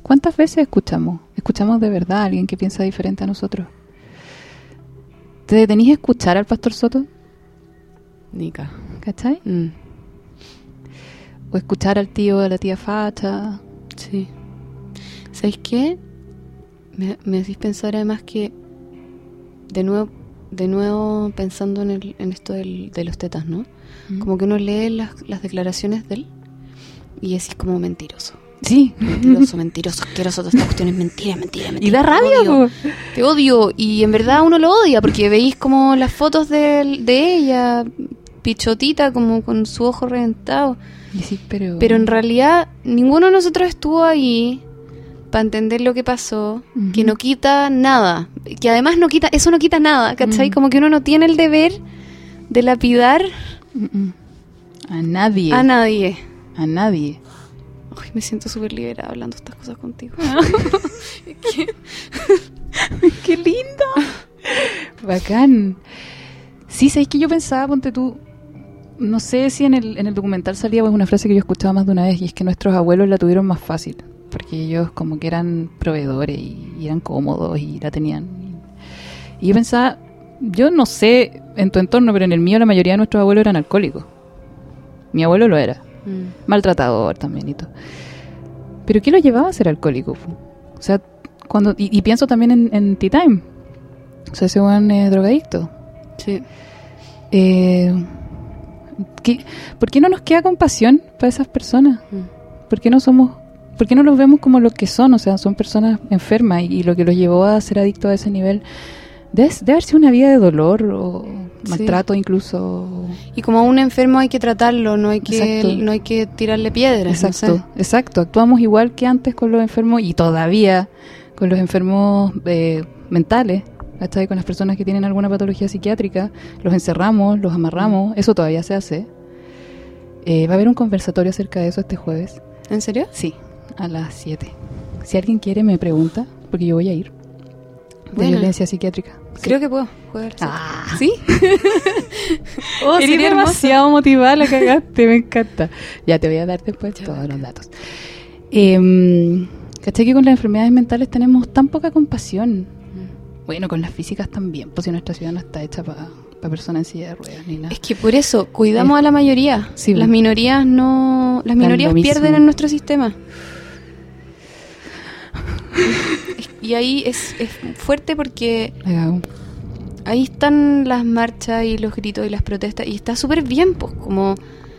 ¿Cuántas veces escuchamos? Escuchamos de verdad a alguien que piensa diferente a nosotros. ¿Te detenís a escuchar al pastor Soto? Nica. ¿Cachai? Mm, O escuchar al tío o a la tía Facha. sí. ¿Sabéis qué? Me, me hacís pensar además que de nuevo, de nuevo pensando en, el, en esto del- de los tetas, ¿no? Como que uno lee las, las declaraciones de él y decís como mentiroso. Sí. Mentiroso, mentiroso, asqueroso, toda esta cuestión es mentira, mentira, mentira. Y da te rabia, odio. Te odio. Y en verdad uno lo odia porque veis como las fotos de, de ella, pichotita, como con su ojo reventado. Sí, pero... Pero en realidad ninguno de nosotros estuvo ahí para entender lo que pasó, que no quita nada, que además no quita, eso no quita nada, ¿cachai? Mm. Como que uno no tiene el deber de lapidar Mm, mm. A nadie. a nadie. a nadie. Ay, me siento súper liberada hablando estas cosas contigo. <laughs> ¡Qué lindo! Bacán. Sí, sabéis que yo pensaba, ponte tú, no sé si en el, en el documental salía pues, una frase que yo escuchaba más de una vez, y es que nuestros abuelos la tuvieron más fácil, porque ellos como que eran proveedores y, y eran cómodos y la tenían. Y yo pensaba, yo no sé en tu entorno, pero en el mío la mayoría de nuestros abuelos eran alcohólicos. Mi abuelo lo era, Mm. maltratador también y todo. Pero ¿qué lo llevaba a ser alcohólico? O sea, cuando y, y pienso también en, en Tea Time. O sea, ese buen eh, drogadicto. Sí. Eh, ¿qué- ¿Por qué no nos queda compasión para esas personas? Mm. ¿Por qué no somos, por qué no los vemos como lo que son? O sea, son personas enfermas y, y lo que los llevó a ser adictos a ese nivel debe, debe haber sido una vida de dolor o Sí. maltrato incluso. Y como a un enfermo hay que tratarlo, no hay que, Exacto. no hay que tirarle piedras. no Exacto, sé. exacto. Actuamos igual que antes con los enfermos y todavía con los enfermos eh, mentales, ¿cachai? Con las personas que tienen alguna patología psiquiátrica, los encerramos, los amarramos, eso todavía se hace. Eh, va a haber un conversatorio acerca de eso este jueves. ¿En serio? Sí, a las 7. Si alguien quiere me pregunta, porque yo voy a ir. De violencia psiquiátrica. Creo que puedo jugar. sí. Ah. ¿Sí? <laughs> oh, Eres sería demasiado motivada, la cagaste, me encanta. Ya te voy a dar después Ya, todos los datos. Eh, ¿Cachai que con las enfermedades mentales tenemos tan poca compasión? Bueno, con las físicas también, pues si nuestra ciudad no está hecha para personas en silla de ruedas ni nada. Es que por eso cuidamos a la mayoría. Sí, las bueno. minorías no, las minorías pierden en nuestro sistema. <laughs> y ahí es, es fuerte porque ahí están las marchas y los gritos y las protestas y está súper bien, pues como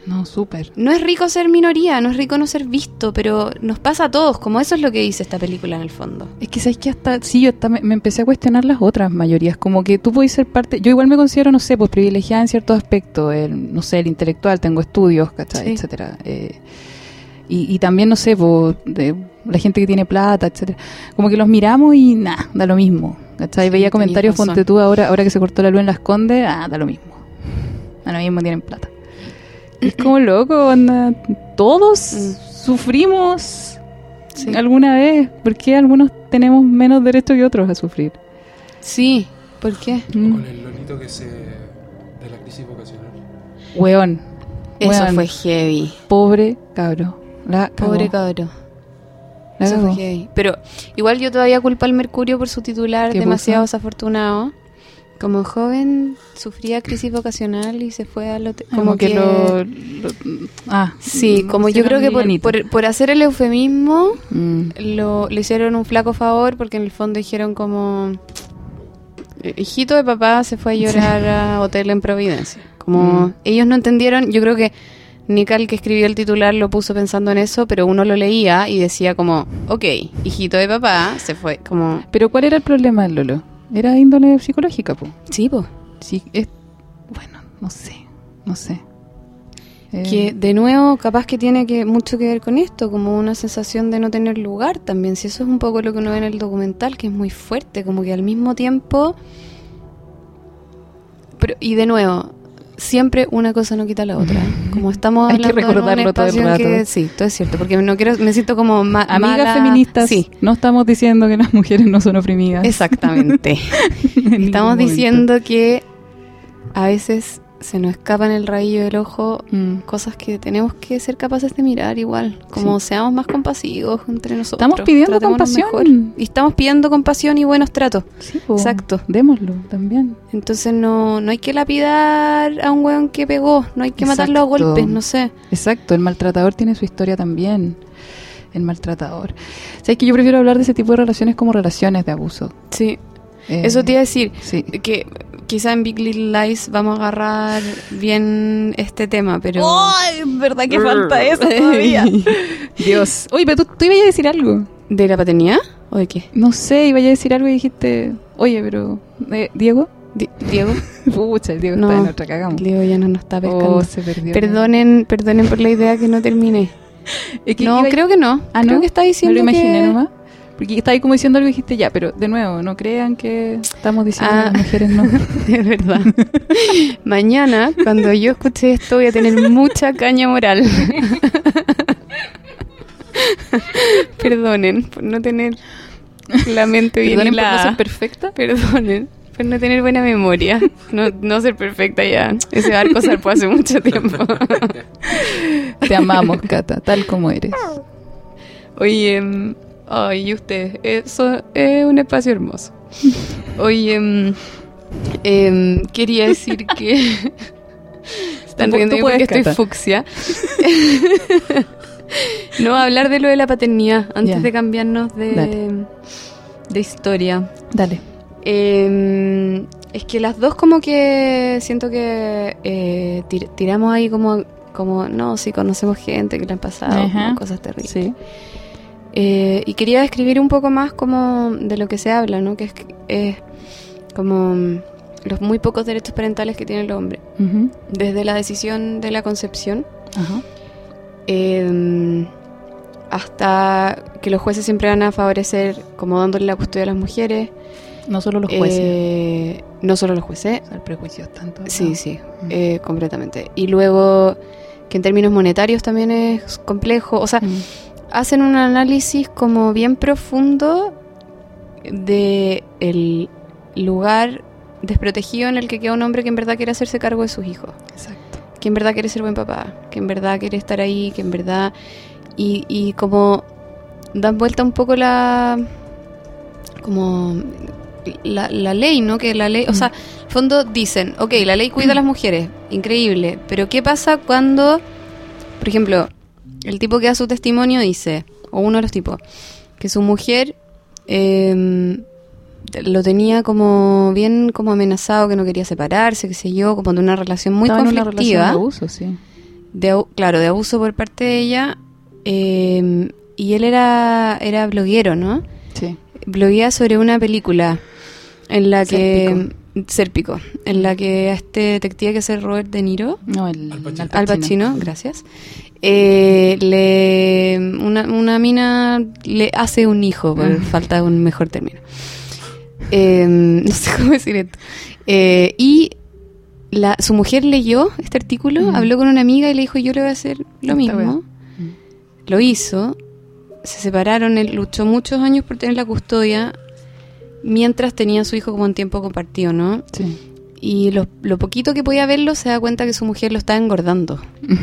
No, súper. no es rico ser minoría, no es rico no ser visto, pero nos pasa a todos, como eso es lo que dice esta película en el fondo. Es que sabes que hasta, sí, yo hasta me, me empecé a cuestionar las otras mayorías, como que tú podés ser parte, yo igual me considero, no sé, pues privilegiada en ciertos aspectos, el, no sé, el intelectual, tengo estudios, ¿cachai? Sí. etcétera. Eh, y, y también, no sé, pues, de la gente que tiene plata, etcétera. Como que los miramos y nada, da lo mismo, ¿cachai? Sí, Veía comentarios, ponte tú ahora, ahora que se cortó la luz en Las Condes, ah, da lo mismo. Da lo mismo, tienen plata. Y <clears throat> es como loco, onda, todos Mm. sufrimos Sí. alguna vez. ¿Por qué algunos tenemos menos derecho que otros a sufrir? Sí, ¿por qué? Mm. el lolito que se. de la crisis vocacional. Weón. Eso Weón. fue heavy. Pobre cabro. La. Pobre cabro. Eso fue. Pero igual yo todavía culpo al Mercurio por su titular ¿Qué demasiado puso? desafortunado. Como joven sufría crisis vocacional y se fue al hotel. Como, que, lo, lo- Ah. Sí, no como yo creo que por, por hacer el eufemismo Mm. lo, le hicieron un flaco favor porque en el fondo dijeron como "Eh, hijito de papá se fue a llorar a hotel en Providencia. Como Mm. ellos no entendieron, yo creo que Nical que escribió el titular lo puso pensando en eso, pero uno lo leía y decía como, ok, hijito de papá se fue, como, Pero ¿cuál era el problema Lolo? Era índole psicológica, po. sí, po. Sí, es... Bueno, no sé. No sé. Eh, Que de nuevo, capaz que tiene que mucho que ver con esto, como una sensación de no tener lugar también. Si eso es un poco lo que uno ve en el documental, que es muy fuerte, como que al mismo tiempo. Pero, y de nuevo, siempre una cosa no quita la otra. Como estamos Hay que hablando en un recordarlo todo el en que- rato. sí, todo es cierto, porque no quiero, me siento como ma- Amigas mala- feministas, Sí, no estamos diciendo que las mujeres no son oprimidas. exactamente. <laughs> Estamos diciendo que a veces se nos escapa en el rabillo del ojo Mm. cosas que tenemos que ser capaces de mirar igual, como seamos más compasivos entre nosotros. Estamos pidiendo compasión. Y estamos pidiendo compasión y buenos tratos. Sí, po. Exacto. Démoslo también. Entonces no, no hay que lapidar a un weón que pegó, no hay que matarlo a Exacto. golpes, no sé. Exacto, el maltratador tiene su historia también. El maltratador. ¿Sabes que yo prefiero hablar de ese tipo de relaciones como relaciones de abuso? Sí, Eh, eso te iba a decir, Sí. que quizá en Big Little Lies vamos a agarrar bien este tema, pero... ¡Ay! ¿Verdad que falta eso todavía? <laughs> Dios. Oye, pero tú, tú ibas a decir algo. ¿De la paternidad o de qué? No sé, iba a decir algo y dijiste, oye, pero. eh, ¿Diego? Di- ¿Diego? <laughs> Pucha, el Diego No, está en otra cagamos. Diego ya no nos está pescando. Oh, se perdió. Perdonen, perdonen por la idea que no terminé. Es que no, iba- creo que no. Ah, creo ¿no? que está Me diciendo lo imaginé que... nomás. Porque está ahí como diciendo algo y dijiste ya, pero de nuevo, no crean que estamos diciendo Ah. que las mujeres no. <laughs> Es verdad. Mañana, cuando yo escuche esto, voy a tener mucha caña moral. <laughs> Perdonen por no tener la mente bien Perdonen por no ser perfecta. Perdonen por no tener buena memoria. No, no ser perfecta ya. Ese barco zarpó hace mucho tiempo. <laughs> Te amamos, Cata, tal como eres. Oye, mm, ay, y usted, eso es un espacio hermoso. <laughs> Oye, mm, em, quería decir que <laughs> <laughs> están riendo porque puedes, estoy Cata. fucsia. no, hablar de lo de la paternidad antes de cambiarnos de, Dale. de historia. Dale. Eh, es que las dos como que siento que eh, tir- tiramos ahí como, como, no, sí conocemos gente que le han pasado como cosas terribles. Sí. Eh, y quería describir un poco más como de lo que se habla, ¿no? Que es, es como mm, los muy pocos derechos parentales que tiene el hombre. Desde la decisión de la concepción Ajá. eh, hasta que los jueces siempre van a favorecer como dándole la custodia a las mujeres. No solo los jueces. Eh, no solo los jueces, O sea, el prejuicio todos Sí, sí, eh, completamente. Y luego que en términos monetarios también es complejo. O sea. Hacen un análisis como bien profundo de el lugar desprotegido en el que queda un hombre que en verdad quiere hacerse cargo de sus hijos, Exacto. que en verdad quiere ser buen papá, que en verdad quiere estar ahí, que en verdad y, y como dan vuelta un poco la como la, la ley, ¿no? Que la ley, o Mm. sea, en el fondo dicen, ok, la ley cuida a las mujeres, increíble, pero ¿qué pasa cuando, por ejemplo, el tipo que da su testimonio dice, o uno de los tipos, que su mujer eh, lo tenía como bien como amenazado, que no quería separarse, qué sé yo, como de una relación muy Estaba en una relación conflictiva, de abuso, sí. de claro, de abuso por parte de ella, eh, y él era, era bloguero, ¿no? Sí. bloguea sobre una película en la que Sérpico. En la que a este detective que es el Robert De Niro, No, el Al Pacino. Al Pacino, gracias, eh, le una, una mina le hace un hijo por Mm. falta de un mejor término. Eh, <laughs> no sé cómo decir esto. Eh, y la, su mujer leyó este artículo, Mm. habló con una amiga y le dijo yo le voy a hacer lo Esta mismo. Mm. Lo hizo, se separaron, él luchó muchos años por tener la custodia mientras tenía a su hijo como en tiempo compartido, ¿no? Sí. Y lo, lo poquito que podía verlo se da cuenta que su mujer lo estaba engordando. <laughs>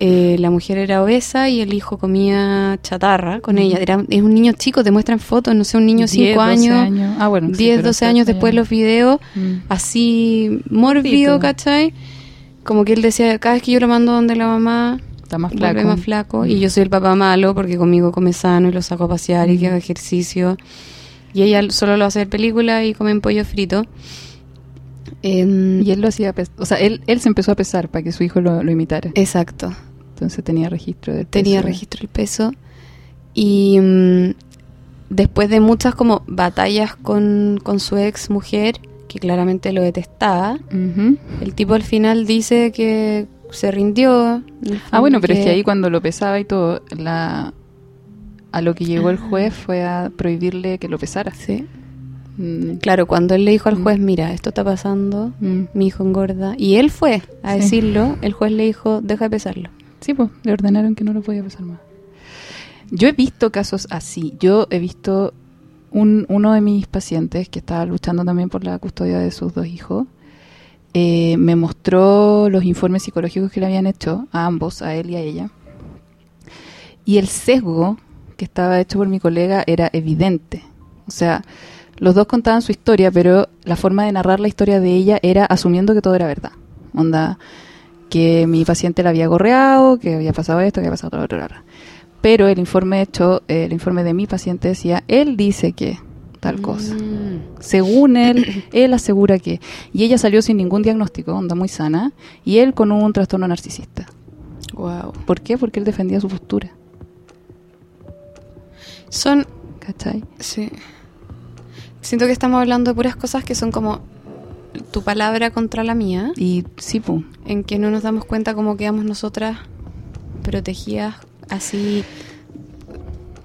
Eh, la mujer era obesa y el hijo comía chatarra con ella. Era, es un niño chico, te muestran fotos, no sé, un niño 10, 5 12 años, Ah, bueno. sí, 10, pero 12 está- años después los videos, Mm. así mórbido, Gordito. ¿cachai? Como que él decía, cada vez que yo lo mando donde la mamá, Está más flaco. más flaco y yo soy el papá malo porque conmigo come sano y lo saco a pasear y que haga ejercicio y ella solo lo hace ver película y comen pollo frito Em, Y él lo hacía, o sea, él, él se empezó a pesar para que su hijo lo, lo imitara. exacto Entonces tenía registro del tenía peso. registro del peso y mm, después de muchas como batallas con, con su ex mujer que claramente lo detestaba el tipo al final dice que se rindió Ah, bueno, pero es que ahí cuando lo pesaba y todo, la a lo que llegó el Ah. juez fue a prohibirle que lo pesara. sí Mm, Claro, cuando él le dijo al Mm. juez, mira, esto está pasando, mm. mi hijo engorda, y él fue a Sí. decirlo, el juez le dijo, deja de pesarlo. Sí, pues, le ordenaron que no lo podía pesar más. Yo he visto casos así. Yo he visto un, uno de mis pacientes que estaba luchando también por la custodia de sus dos hijos. eh, me mostró los informes psicológicos que le habían hecho a ambos, a él y a ella. Y el sesgo que estaba hecho por mi colega era evidente. O sea, los dos contaban su historia, pero la forma de narrar la historia de ella era asumiendo que todo era verdad. Onda, que mi paciente la había gorreado, que había pasado esto, que había pasado lo otro, lo otro. Pero el informe hecho, eh, el informe de mi paciente decía, él dice que tal cosa. Mm. Según él, <coughs> él asegura que. Y ella salió sin ningún diagnóstico, onda muy sana, y él con un trastorno narcisista. Wow. ¿Por qué? Porque él defendía su postura. Son, ¿Cachai? sí. Siento que estamos hablando de puras cosas que son como tu palabra contra la mía, Y sí, pum. en que no nos damos cuenta cómo quedamos nosotras protegidas así.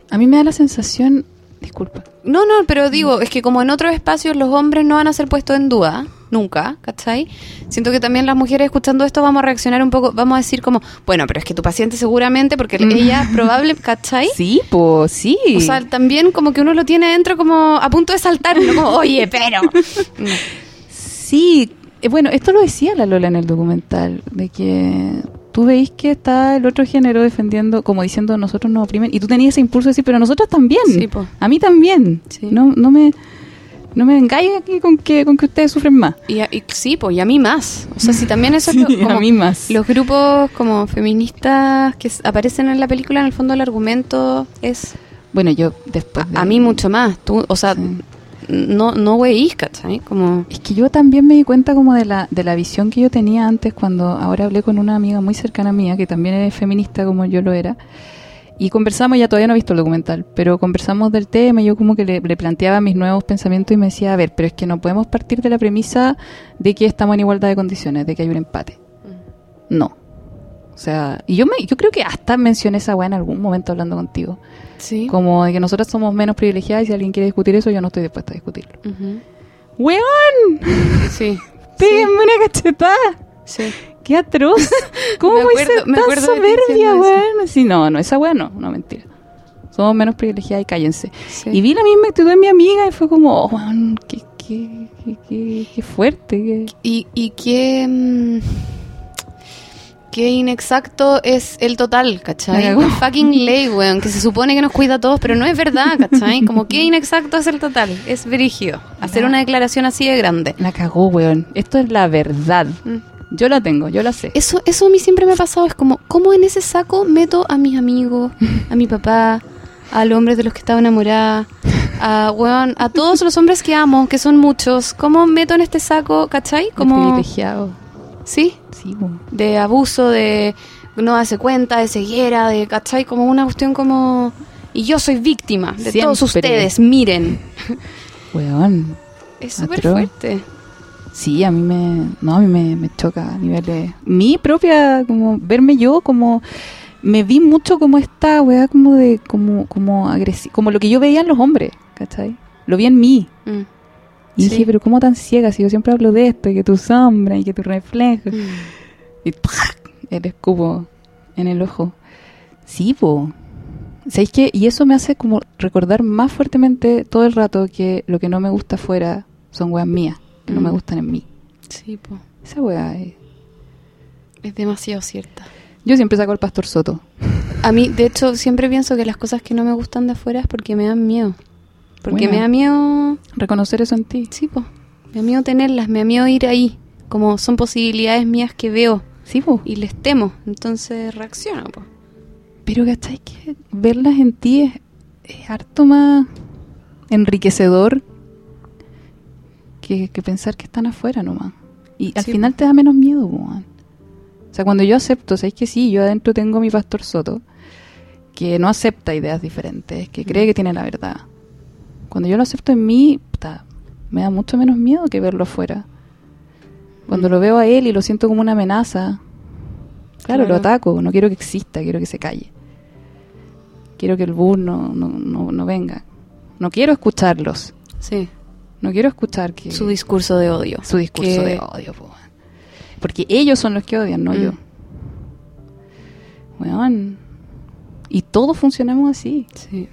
A mí me da la sensación Disculpa. No, no, pero digo, es que como en otros espacios los hombres no van a ser puestos en duda, nunca, ¿cachai? Siento que también las mujeres escuchando esto vamos a reaccionar un poco, vamos a decir como, bueno, pero es que tu paciente seguramente, porque ella probable, ¿cachai? <laughs> Sí, pues sí. O sea, también como que uno lo tiene dentro como a punto de saltar, ¿no? como, oye, pero... <laughs> Sí, eh, bueno, esto lo decía la Lola en el documental, de que tú veis que está el otro género defendiendo, como diciendo nosotros nos oprimen, y tú tenías ese impulso de decir, pero nosotros también, Sí, a mí también. Sí. No, no me no me engañen aquí con que con que ustedes sufren más. Y, a- y sí, pues, y a mí más. O sea, si también eso <laughs> Sí, es lo- a como mí más. Los grupos como feministas que aparecen en la película, en el fondo el argumento es Bueno, yo después de- a mí mucho más. Tú, o sea, Sí. no, no weís, ¿cachai? Como... Es que yo también me di cuenta como de la, de la visión que yo tenía antes cuando ahora hablé con una amiga muy cercana mía que también es feminista como yo lo era. Y conversamos, ya todavía no he visto el documental, pero conversamos del tema y yo como que le, le planteaba mis nuevos pensamientos y me decía, a ver, pero es que no podemos partir de la premisa de que estamos en igualdad de condiciones, de que hay un empate. No. O sea, y yo, me, yo creo que hasta mencioné esa weá en algún momento hablando contigo. Sí. Como de que nosotras somos menos privilegiadas y si alguien quiere discutir eso, yo no estoy dispuesta a discutirlo. Ujú. ¡Weón! Sí. <laughs> ¡Péguenme una cachetada! Sí. ¡Qué atroz! <laughs> ¿Cómo Me voy a acuerdo- ser me tan soberbia, weón? Sí, no, no, esa weá no, no, mentira. Somos menos privilegiadas y cállense. Sí. Y vi la misma actitud de mi amiga y fue como, oh, weón, qué, qué, qué, qué, fuerte. Y, y qué, mm, qué inexacto es el total, ¿cachai? La fucking ley, weón, que se supone que nos cuida a todos, pero no es verdad, ¿cachai? Como qué inexacto es el total. Es brígido. Hacer una declaración así de grande. La cagó, weón. Esto es la verdad. Mm. Yo la tengo, yo la sé. Eso, eso a mí siempre me ha pasado, es como, ¿cómo en ese saco meto a mis amigos, a mi papá, a los hombres de los que estaba enamorada, a, weón, a todos los hombres que amo, que son muchos? ¿Cómo meto en este saco, cachai? Como privilegiado. ¿sí? Sí, de abuso, de no darse cuenta, de ceguera, de, ¿cachai? Como una cuestión como... Y yo soy víctima de Siempre. todos ustedes, miren. Weón. Es súper fuerte. Sí, a mí me, no, a mí me, me choca a niveles. Mi propia, como verme yo, como me vi mucho como esta weá, como de, como, como agresiva, como lo que yo veía en los hombres, ¿cachai? Lo vi en mí. Mm. Y Sí. dije, pero ¿cómo tan ciega? Si yo siempre hablo de esto, y que tu sombra, y que tu reflejo. Y ¡pac! el escupo en el ojo. Sí, po. ¿Sabéis qué? Y eso me hace como recordar más fuertemente todo el rato que lo que no me gusta afuera son weas mías, no Mm. me gustan en mí. Sí, po. Esa wea es... Es demasiado cierta. Yo siempre saco al Pastor Soto. A mí, de hecho, siempre pienso que las cosas que no me gustan de afuera es porque me dan miedo. Porque me da miedo... Reconocer eso en ti. Sí, po. Me da miedo tenerlas, me da miedo ir ahí. Como son posibilidades mías que veo Sí, po. y les temo. Entonces reacciono, po. Pero ¿cachai? Que verlas en ti es, es harto más enriquecedor que, que pensar que están afuera nomás. Y al Sí, final te da menos miedo, man. O sea, cuando yo acepto, ¿sabes que sí? Yo adentro tengo mi pastor Soto, que no acepta ideas diferentes, que cree que tiene la verdad. Cuando yo lo acepto en mí, puta, me da mucho menos miedo que verlo afuera. Cuando Mm. lo veo a él y lo siento como una amenaza, claro, lo Claro. ataco, no quiero que exista, quiero que se calle. Quiero que el bus no, no, no, no venga. No quiero escucharlos. Sí. No quiero escuchar que Su discurso de odio. su discurso Que- de odio. po. Porque ellos son los que odian, no Mm. yo. Weón. Y todos funcionamos así. Sí.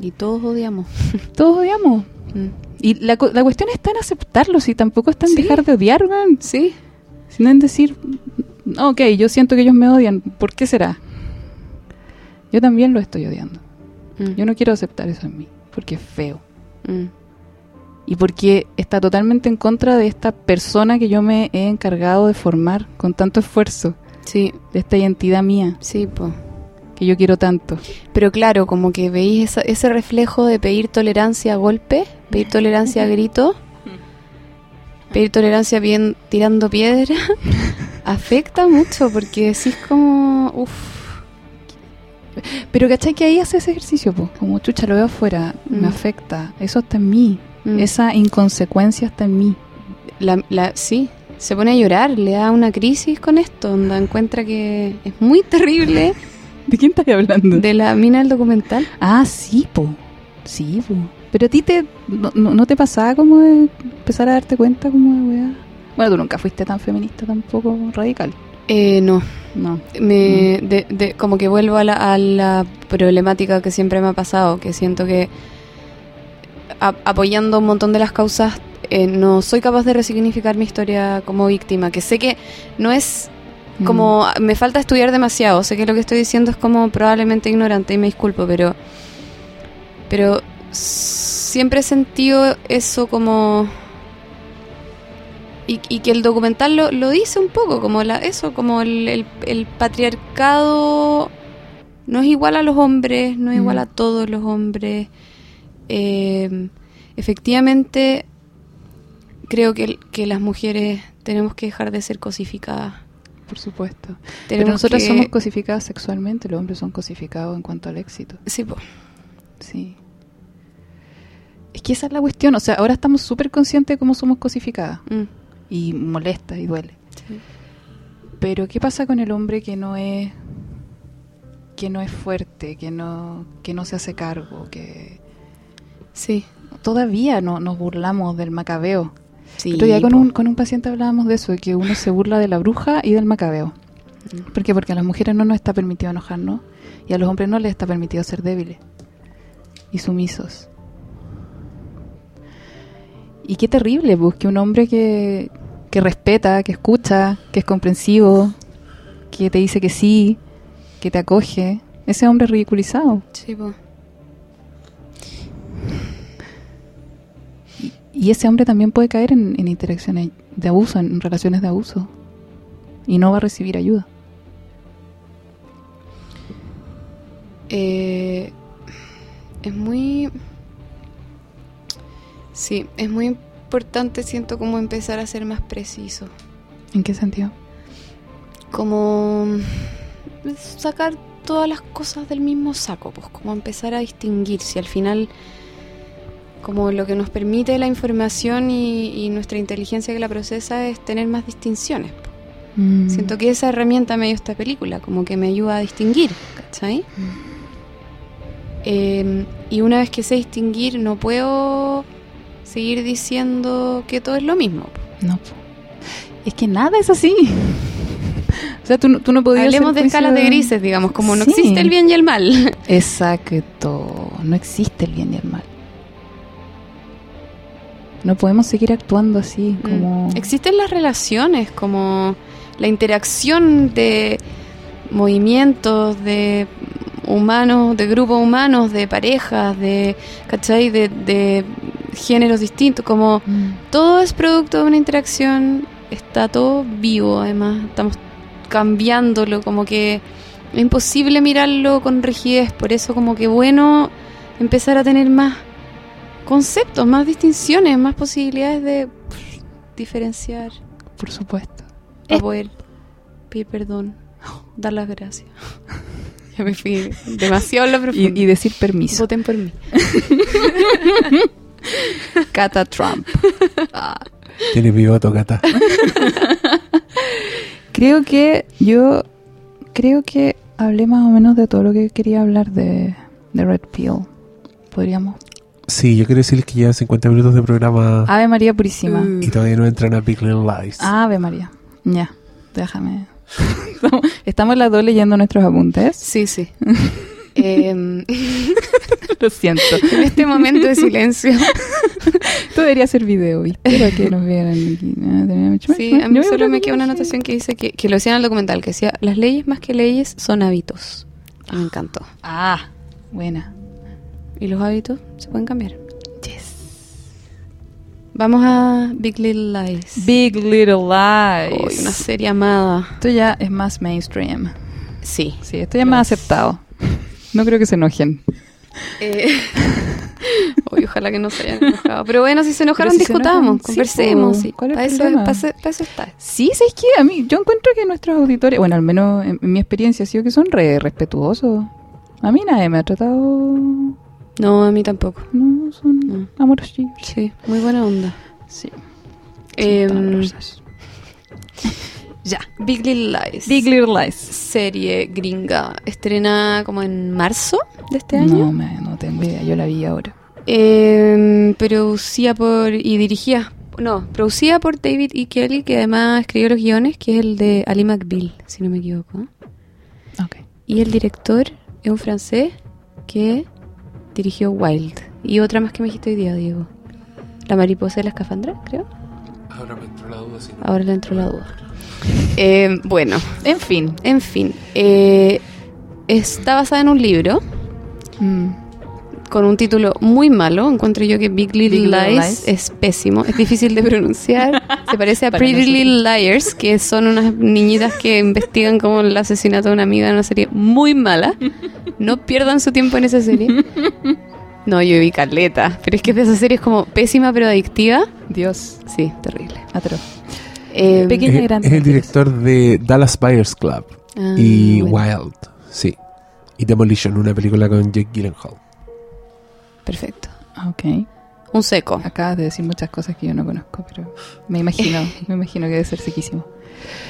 Y todos odiamos. <laughs> Todos odiamos. Mm. Y la, la cuestión está en aceptarlos y tampoco está en Sí. dejar de odiar, weón. Sí. Sino en decir, "Mm, ok, yo siento que ellos me odian. ¿Por qué será? Yo también lo estoy odiando. Mm. Yo no quiero aceptar eso en mí, porque es feo. Mm. Y porque está totalmente en contra de esta persona que yo me he encargado de formar con tanto esfuerzo, Sí, de esta identidad mía, sí, po. que yo quiero tanto. Pero claro, como que veis esa- ese reflejo de pedir tolerancia a golpe, pedir tolerancia a grito, <laughs> pedir tolerancia bien tirando piedra, <laughs> afecta mucho porque decís como, uff, Pero ¿cachai que ahí hace ese ejercicio? po? Como chucha, lo veo afuera, Mm. me afecta, eso está en mí, mm, esa inconsecuencia está en mí. la, la- sí, se pone a llorar, le da una crisis con esto, donde encuentra que es muy terrible <laughs> ¿De quién estás hablando? de la mina del documental. Ah, sí, po. Sí, po. pero a ti te, no, no- ¿no te pasaba como de empezar a darte cuenta como de weá? Bueno, tú nunca fuiste tan feminista tampoco radical. Eh, no, No. me, de, de- como que vuelvo a la, a la problemática que siempre me ha pasado, que siento que a- apoyando un montón de las causas eh, no soy capaz de resignificar mi historia como víctima, que sé que no es Mm. como me falta estudiar demasiado, sé que lo que estoy diciendo es como probablemente ignorante y me disculpo, pero pero siempre he sentido eso como y, y que el documental lo, lo dice un poco, como la, eso, como el, el- el patriarcado no es igual a los hombres, no es igual Mm. a todos los hombres. Eh, efectivamente, creo que, que las mujeres tenemos que dejar de ser cosificadas. Por supuesto. Pero Tenemos nosotras que- somos cosificadas sexualmente, los hombres son cosificados en cuanto al éxito. Sí, po. Sí. Es que esa es la cuestión. O sea, ahora estamos súper conscientes de cómo somos cosificadas. Mm, Y molesta y duele. sí. Pero ¿qué pasa con el hombre que no es que no es fuerte, que no que no se hace cargo, que Sí, todavía no nos burlamos del macabeo? sí, otro día con un, con un paciente hablábamos de eso, de que uno se burla de la bruja y del macabeo. Mm. ¿Por qué? Porque a las mujeres no nos está permitido enojarnos y a los hombres no les está permitido ser débiles y sumisos. Y qué terrible, pues, que un hombre que, que respeta, que escucha, que es comprensivo, que te dice que sí, que te acoge, ese hombre es ridiculizado. Sí, po. Y ese hombre también puede caer en, en interacciones de abuso, en relaciones de abuso. Y no va a recibir ayuda. Eh, es muy... Sí, es muy importante, siento, como empezar a ser más preciso. ¿En qué sentido? Como sacar todas las cosas del mismo saco, pues como empezar a distinguir si al final como lo que nos permite la información y, y nuestra inteligencia que la procesa es tener más distinciones. Mm. Siento que esa herramienta me dio esta película, como que me ayuda a distinguir, ¿cachai? Eh, y una vez que sé distinguir, no puedo seguir diciendo que todo es lo mismo. No. Es que nada es así. <laughs> o sea, tú, no- tú no podías Hablemos de escalas de grises, digamos, como no Sí. existe el bien y el mal. <laughs> Exacto. No existe el bien y el mal. No podemos seguir actuando así, como... Mm. Existen las relaciones, como la interacción de movimientos, de humanos, de grupos humanos, de parejas, de, ¿cachai? De, de géneros distintos, como Mm. todo es producto de una interacción, está todo vivo además, estamos cambiándolo, como que es imposible mirarlo con rigidez, por eso como que bueno empezar a tener más conceptos, más distinciones, más posibilidades de pff, diferenciar, Por supuesto. para poder pedir perdón, <laughs> dar las gracias. <laughs> ya me fui demasiado en lo profundo. Y, y decir permiso. Voten por mí. <laughs> Cata Trump. Tiene mi voto, Cata. Creo que yo creo que hablé más o menos de todo lo que quería hablar de, de Red Pill. Podríamos. Sí, yo quiero decirles que llevan 50 minutos de programa Ave María Purísima. Mm. y todavía no entran a Big Little Lies. Ave María. Ya, déjame. <laughs> Estamos las dos leyendo nuestros apuntes. Sí, sí. <laughs> Em, <laughs> Lo siento. en este momento de silencio. Esto debería ser video, ¿viste? Para que nos vieran aquí. Ah, Sí, a mí solo me queda una anotación que dice que, que lo decía en el documental, que decía, las leyes más que leyes son hábitos. Y me encantó. Ah, buena. Y los hábitos se pueden cambiar. Yes. Vamos a Big Little Lies. Big Little Lies. Uy, una serie amada. Esto ya es más mainstream. Sí. Sí, esto ya es más aceptado. No creo que se enojen. Eh, <laughs> uy, ojalá que no se hayan enojado. Pero bueno, si se enojaron, si se discutamos, enojan, sí, conversemos. sí. ¿Cuál es el eso, problema? para eso- para eso está. Sí, ¿sabes qué? A mí, yo encuentro que nuestros auditores, bueno, al menos en, en mi experiencia ha sido que son re respetuosos. A mí nadie me ha tratado... No, a mí tampoco. No, son No. amorosillos. Sí, muy buena onda. Sí. Amorosos. <laughs> Ya. Big Little Lies. Big Little Lies. serie gringa estrenada como en marzo de este año. No, me- no tengo idea. Yo la vi ahora. Eh, producida por y dirigida, no, producida por David E. Kelly, que además escribió los guiones, que es el de Ali McBeal, si no me equivoco. Ok. Y el director es un francés que dirigió Wild. Y otra más que me dijiste hoy día, Diego. La mariposa de la escafandra, creo. Ahora me entró la duda. Ahora le entró la duda. <laughs> Eh, bueno, En fin. en fin. eh, está basada en un libro Mm. Con un título muy malo. Encuentro yo que Big Little, Big Little Lies, Lies. es pésimo, es difícil de pronunciar. <laughs> Se parece a Pretty. Little Liars, que son unas niñitas que investigan como el asesinato de una amiga en una serie muy mala. No pierdan su tiempo en esa serie. No, yo vi Carleta, pero es que de esa serie es como pésima pero adictiva. Dios. Sí, terrible. Atroz. Eh, Pequeña Es, gran es el director de Dallas Buyers Club ah, y bueno, Wild, sí. Y Demolition, una película con Jake Gyllenhaal. Perfecto. Ok. Un seco. Acabas de decir muchas cosas que yo no conozco, pero me imagino, <laughs> me imagino que debe ser sequísimo.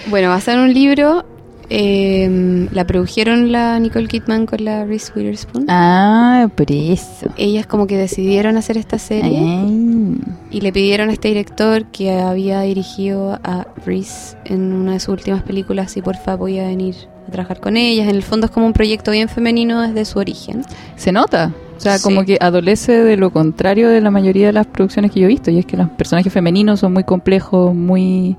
Bueno, basado en un libro, eh, la produjeron la Nicole Kidman con la Reese Witherspoon. Ah, por eso. Ellas como que decidieron hacer esta serie Ay. y le pidieron a este director que había dirigido a Reese en una de sus últimas películas si porfa podía venir a trabajar con ellas. En el fondo es como un proyecto bien femenino desde su origen. Se nota. O sea, Sí. como que adolece de lo contrario de la mayoría de las producciones que yo he visto. Y es que los personajes femeninos son muy complejos, muy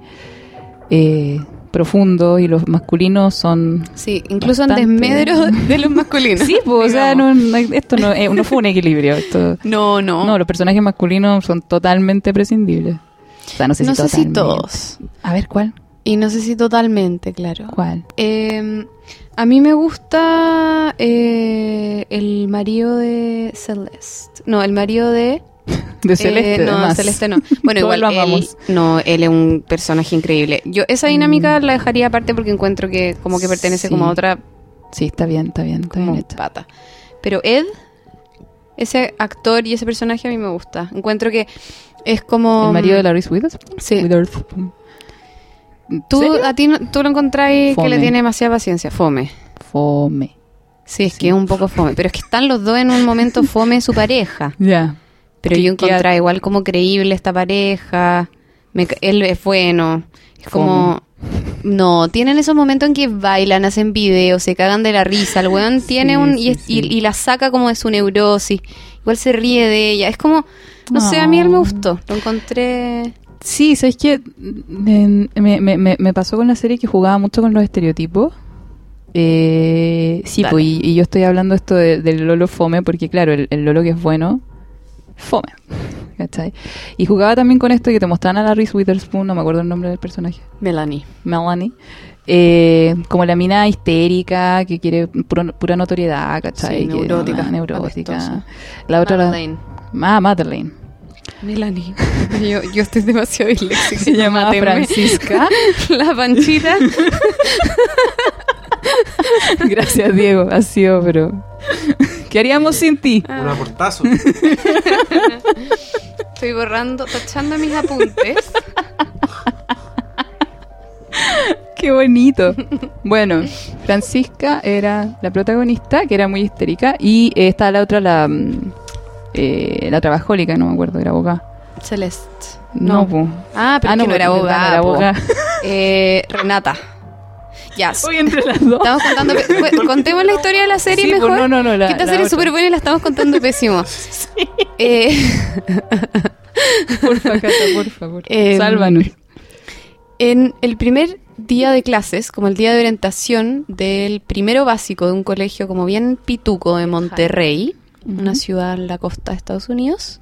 eh, profundos. Y los masculinos son. Sí, incluso en desmedro <laughs> de los masculinos. Sí, pues, o sea, no, no- esto no, eh, no fue un equilibrio. Esto, <laughs> No, no. no, los personajes masculinos son totalmente prescindibles. O sea, no sé No si sé si todos. A ver, ¿cuál? Y no sé si totalmente, claro. ¿Cuál? Eh, a mí me gusta eh, el marido de Celeste. No, el marido de... <laughs> De Celeste, Eh, no, además. Celeste no. <laughs> Bueno, igual lo él, no, él es un personaje increíble. Yo esa dinámica la dejaría aparte porque encuentro que como que pertenece Sí. como a otra Sí, está bien, está bien, está bien pata. Pero Ed, ese actor y ese personaje a mí me gusta. Encuentro que es como... El marido de la Reese Witherspoon. Sí. Witherspoon. Tú, ¿Serio? a ti tú lo encontráis que le tiene demasiada paciencia. Fome. Fome. Sí, es Sí. que es un poco fome. Pero es que están los dos en un momento fome su pareja. <laughs> Ya. Pero Que- yo encontraba igual como creíble esta pareja. Me él es bueno. Es como... No, tienen esos momentos en que bailan, hacen videos, se cagan de la risa. El weón <laughs> tiene Sí, un... sí, y, es- y- la saca como de su neurosis. Igual se ríe de ella. Es como... No sé, a mí él me gustó. Lo encontré... Sí, ¿sabes qué? Me, me, me, me pasó con la serie que jugaba mucho con los estereotipos. Eh, sí, pues, y, y yo estoy hablando esto de- del Lolo Fome, porque claro, el, el Lolo que es bueno, Fome. <laughs> ¿Cachai? Y jugaba también con esto que te mostraban a la Reese Witherspoon, no me acuerdo el nombre del personaje. Melanie. Melanie, eh, como la mina histérica que quiere puro- pura notoriedad, ¿cachai? Sí, Que- neurótica, neurótica. La otra, la, Madeleine. ah, Madeleine. Melanie. Yo, yo estoy demasiado disléxica. Se llama. Francisca. <laughs> La panchita. <laughs> Gracias, Diego. Ha sido, pero. ¿Qué haríamos sin ti? Un aportazo. Estoy borrando, tachando mis apuntes. Qué bonito. Bueno, Francisca era la protagonista, que era muy histérica, y eh, estaba la otra, la, mm, eh, la trabajólica, no me acuerdo, era abogada. Celeste. No. Ah, pero Ah, no, era abogada. no era abogada. <laughs> Eh, Renata. Ya. Estoy entre las dos. Estamos contando. <laughs> Contemos la historia de la serie Sí, mejor. pues, no, no, no, la- que esta la serie es súper buena y la estamos contando <laughs> pésimo. Eh, Porfa, Cata, por favor. Em, Sálvanos. En el primer día de clases, como el día de orientación del primero básico de un colegio como bien pituco de Monterrey, una ciudad en la costa de Estados Unidos,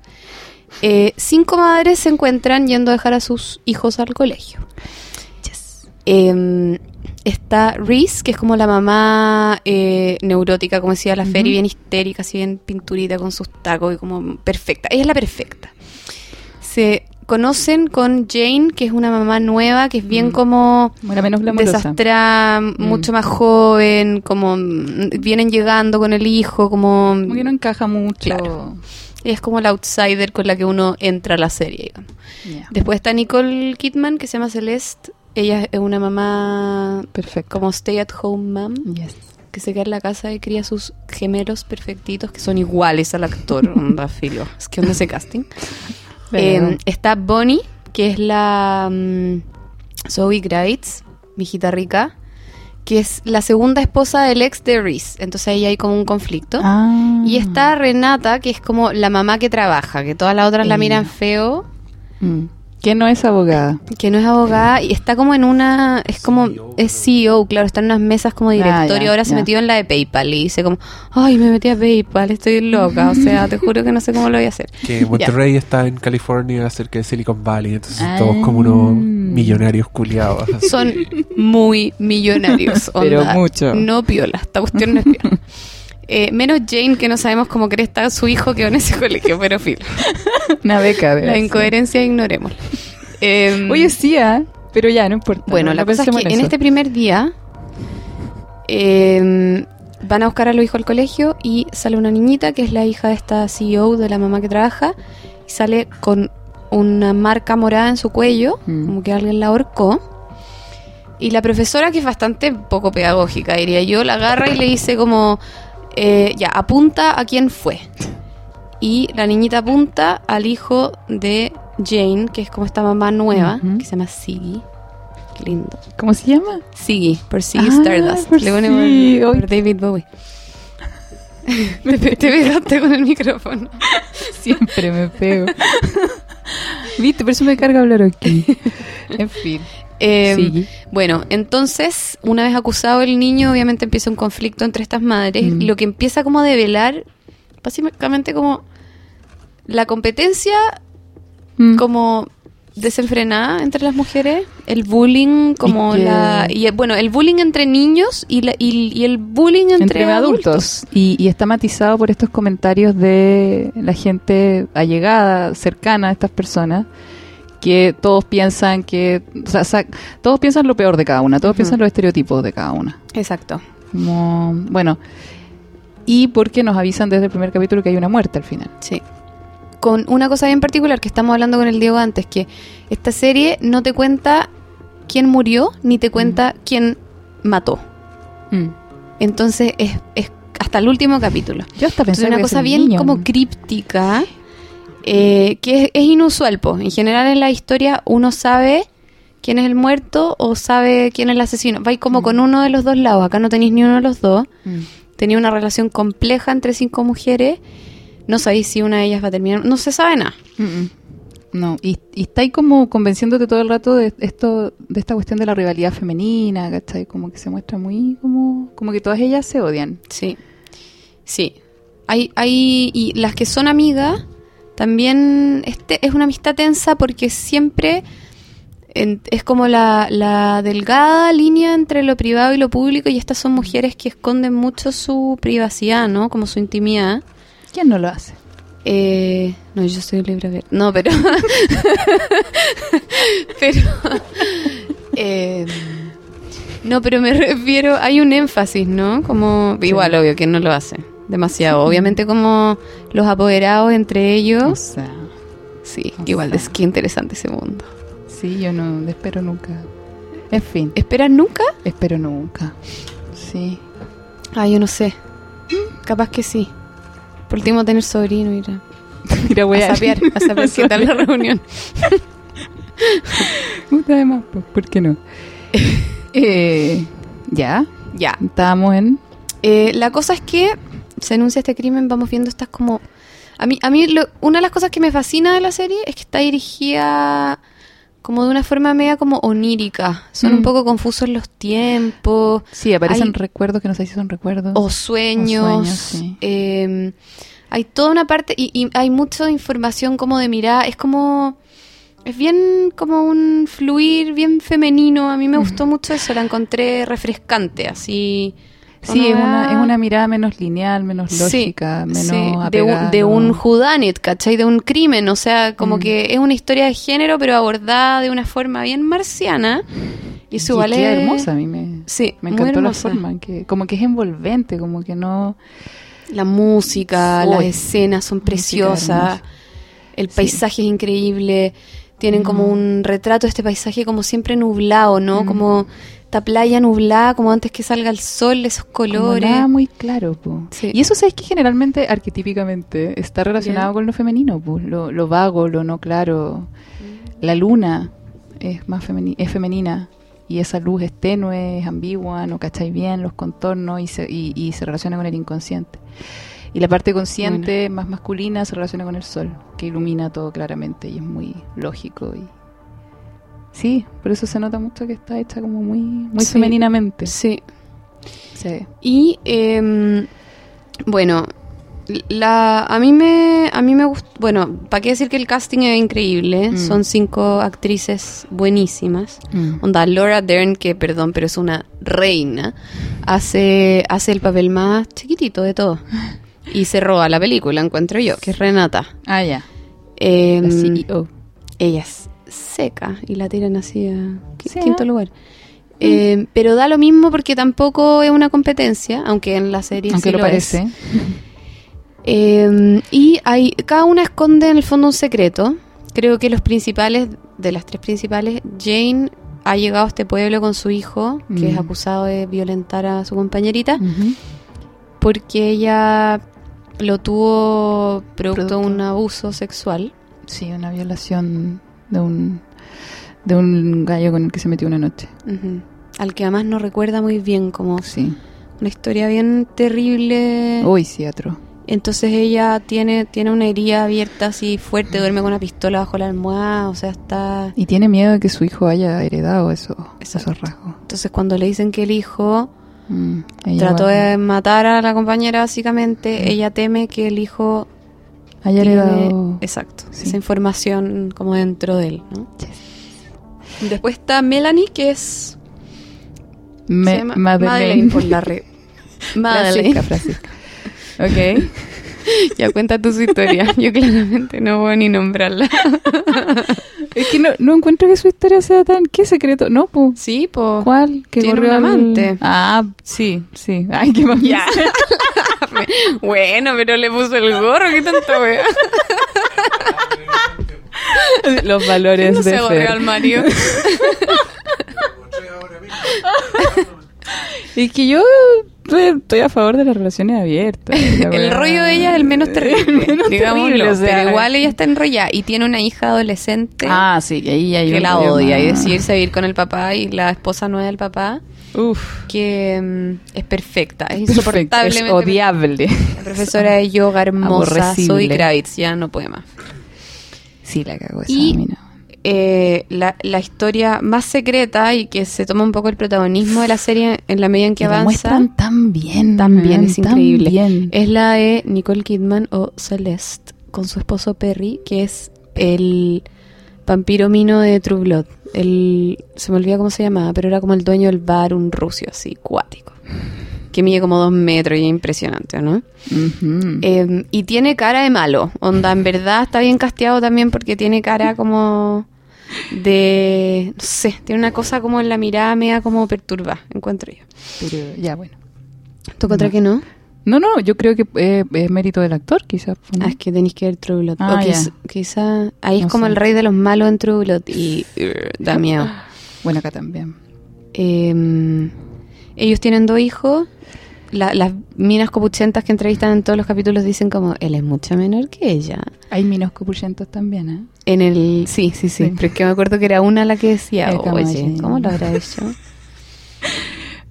eh, cinco madres se encuentran yendo a dejar a sus hijos al colegio. Em, está Reese, que es como la mamá eh, neurótica, como decía la Ferry, bien histérica, así bien pinturita con sus tacos y como perfecta. Ella es la perfecta. Se conocen con Jane, que es una mamá nueva, que es bien Mm. como Bueno, menos desastrada, mucho más joven, como mm, vienen llegando con el hijo, como... Como que no encaja mucho. Claro. Es como la outsider con la que uno entra a la serie, digamos. Ya. Después está Nicole Kidman, que se llama Celeste, ella es una mamá Perfecto. como stay at home mom, Yes. que se queda en la casa y cría sus gemelos perfectitos que son iguales al actor. <laughs> onda, filo. Es que onda ese casting. Eh, está Bonnie, que es la mm, Zoe Grates, mi hijita rica, que es la segunda esposa del ex de Reese. Entonces ahí hay como un conflicto. Ah. Y está Renata, que es como la mamá que trabaja, que todas las otras la miran feo, Mm. Que no es abogada. que no es abogada y está como en una, es como, es CEO, claro, está en unas mesas como directorio, Ah, ya, ahora se ya. metió en la de PayPal y dice como, ay, me metí a PayPal, estoy loca, o sea, te juro que no sé cómo lo voy a hacer. Que Monterrey está en California, cerca de Silicon Valley, entonces Ah. todos como unos millonarios culiados. así. Son muy millonarios, Pero mucho. No piola, esta cuestión no es piola. Eh, menos Jane, que no sabemos cómo cree estar su hijo que va en ese <laughs> colegio, pero filo. Una beca. de La incoherencia ignoremos. Eh, Oye, sí, ¿ah? pero ya, no importa. Bueno, no- la cosa es que en eso. este primer día eh, van a buscar a los hijos al colegio y sale una niñita que es la hija de esta CEO de la mamá que trabaja y sale con una marca morada en su cuello, Mm. como que alguien la ahorcó. Y la profesora, que es bastante poco pedagógica, diría yo, la agarra y le dice como, eh, ya, apunta a quién fue. Y la niñita apunta al hijo de Jane, que es como esta mamá nueva, que se llama Siggy. Qué lindo. ¿Cómo se llama? Siggy, por Siggy Ah, Stardust. por Le pone por-. David Bowie. <laughs> pe- te pegaste con el micrófono. <laughs> Siempre me pego. <laughs> Viste, por eso me carga hablar aquí. En fin. Eh. Bueno, entonces, una vez acusado el niño, obviamente empieza un conflicto entre estas madres, Mm. lo que empieza como a develar, básicamente como la competencia Mm. como desenfrenada entre las mujeres, el bullying como Y que- la... Y, bueno, el bullying entre niños y, la, y, y el bullying entre, entre adultos. Y, y está matizado por estos comentarios de la gente allegada, cercana a estas personas, que todos piensan que, o sea, sa- todos piensan lo peor de cada una, todos piensan los estereotipos de cada una. Exacto. Como, bueno, y porque nos avisan desde el primer capítulo que hay una muerte al final. Sí. Con una cosa bien particular que estamos hablando con el Diego antes, que esta serie no te cuenta quién murió ni te cuenta quién mató. Mm. Entonces es, es hasta el último capítulo. Yo hasta pensé una cosa bien como críptica, eh, que es, es inusual. po. En general en la historia uno sabe quién es el muerto o sabe quién es el asesino. Vais como Mm. con uno de los dos lados. Acá no tenéis ni uno de los dos. Mm. Tenía una relación compleja entre cinco mujeres. No sabéis si una de ellas va a terminar. No se sabe nada. Mm, mm. No, y, y está ahí como convenciéndote todo el rato de esto, de esta cuestión de la rivalidad femenina, ¿cachai? Como que se muestra muy como, como que todas ellas se odian. Sí. Sí. Hay, hay, y las que son amigas, también este es una amistad tensa porque siempre en- es como la, la delgada línea entre lo privado y lo público y estas son mujeres que esconden mucho su privacidad, ¿no? Como su intimidad. ¿Quién no lo hace? Eh, no, yo soy libre. No, pero... <laughs> pero... eh, no, pero me refiero... Hay un énfasis, ¿no? Como... Igual, obvio, que no lo hace. Demasiado. Obviamente como los apoderados entre O ellos... sea, Sí, o igual, sea. es que interesante ese mundo. sí, yo no espero nunca. En fin, ¿Esperan nunca? espero nunca. Sí. Ah, yo no sé. Capaz que sí. Por último, tener sobrino y ir a, Mira, voy a saber, a saber <laughs> qué tal la reunión. <laughs> Además, ¿por qué no? <laughs> eh, ya, Ya. estábamos en... Eh, la cosa es que se anuncia este crimen, vamos viendo estas como... A mí, a mí lo- una de las cosas que me fascina de la serie es que está dirigida como de una forma media como onírica. Son Mm. un poco confusos los tiempos Sí, aparecen Hay- recuerdos que no sé si son recuerdos. o sueños. O sueños, sí. Eh, hay toda una parte y, y hay mucha información como de mirada. Es como... Es bien como un fluir bien femenino. A mí me gustó mucho eso. La encontré refrescante, así... Sí, es una, es una mirada menos lineal, menos Sí, lógica, menos sí, de, un, de un whodunit, ¿cachai? De un crimen, o sea, como Mm. que es una historia de género, pero abordada de una forma bien marciana. Y Y igual queda es... hermosa, a mí me, Sí, me encantó la forma, en que, como que es envolvente, como que no... La música, Uy, las escenas son preciosas, el Sí. paisaje es increíble. tienen como un retrato de este paisaje como siempre nublado, ¿no? Mm. Como esta playa nublada, como antes que salga el sol, esos Como colores. nada muy claro. Sí. Y eso sabes que generalmente, arquetípicamente, está relacionado con lo femenino. Lo, lo vago, lo no claro. La luna es más femeni- es femenina y esa luz es tenue, es ambigua, no cacháis bien los contornos y se, y, y se relaciona con el inconsciente. Y la parte consciente, más masculina, se relaciona con el sol, que ilumina todo claramente y es muy lógico. y Sí, por eso se nota mucho que está hecha como muy, muy Sí. femeninamente. Sí. Sí. Y em, bueno, la, a mí me a mí me gustó, bueno, para qué decir que el casting es increíble, Mm. son cinco actrices buenísimas. Mm. Onda Laura Dern, que perdón, pero es una reina, hace hace el papel más chiquitito de todo. Y se roba la película, encuentro yo, que es Renata. Ah, ya. Em, La CEO. ella es seca y la tiran así a Sí, quinto ¿eh? lugar. Eh, pero da lo mismo porque tampoco es una competencia, aunque en la serie Aunque sí lo lo es. parece. <laughs> Eh, y hay, cada una esconde en el fondo un secreto. Creo que los principales, de las tres principales, Jane ha llegado a este pueblo con su hijo, que es Mm. acusado de violentar a su compañerita, porque ella lo tuvo producto, Producto. de un abuso sexual. Sí, una violación de un de un gallo con el que se metió una noche. Al que además no recuerda muy bien, como Sí. una historia bien terrible. Uy, sí, atro. Entonces ella tiene, tiene una herida abierta así fuerte, duerme con una pistola bajo la almohada, o sea, está... Y tiene miedo de que su hijo haya heredado eso, Exacto. esos rasgos. Entonces cuando le dicen que el hijo Mm, trató de matar a la compañera básicamente, ella teme que el hijo haya heredado. exacto, Sí. esa información como dentro de él, ¿no? Después está Melanie, que es... Me- Madeleine. por la re... <laughs> Madeleine. Francisca, Francisca. <laughs> Ok. <laughs> Ya cuenta tu su historia. Yo claramente no voy ni nombrarla. es que no, no encuentro que su historia sea tan... ¿Qué secreto? No, pues. Sí, po. ¿Cuál? Que corrió un al- amante. Ah, sí, sí. Ay, qué más. Ya. <laughs> bueno, pero le puso el gorro, qué tanta wea. <laughs> Los valores No de se al Mario. <laughs> Es que yo estoy, a favor de las relaciones abiertas. la El rollo de ella es el menos terrible, El menos digámoslo. terrible, o sea. pero igual ella está enrollada y tiene una hija adolescente Ah, sí, que ahí hay que la odia y más. decidirse a vivir con el papá y la esposa nueva del papá Uf, que mm, es perfecta, es perfecto, es insoportablemente odiable. La profesora de yoga hermosa. Zoe Kravitz, ya no puede más. Sí, la cagó esa Y- mina. eh, la, la historia más secreta y que se toma un poco el protagonismo de la serie en la medida en que Que la avanza muestran tan bien. también man, es tan increíble. bien. es la de Nicole Kidman o Celeste con su esposo Perry, que es el vampiro mino de True Blood. El, se me olvida cómo se llamaba, pero era como el dueño del bar, un rucio así, cuático. Que mide como dos metros y es impresionante, ¿no? Eh, y tiene cara de malo. Onda, en verdad está bien casteado también porque tiene cara como de. No sé, tiene una cosa como en la mirada media como perturba, encuentro yo. Pero ya, bueno. ¿Tú contra No. que no? No, no, yo creo que eh, es mérito del actor, quizás. ¿no? Ah, es que tenéis que ver True Blood. Ah, o ya. quizá. Ahí es como sé. el rey de los malos en True Blood y. uh, da miedo. <laughs> Bueno, acá también. Eh, ellos tienen dos hijos. La- las minas copuchentas que entrevistan en todos los capítulos dicen como él es mucho menor que ella. Hay minos copuchentos también, ¿eh? En el. Sí, sí, sí. Sí. Pero es que me acuerdo que era una la que decía, oye. ¿cómo lo habrá hecho? <laughs>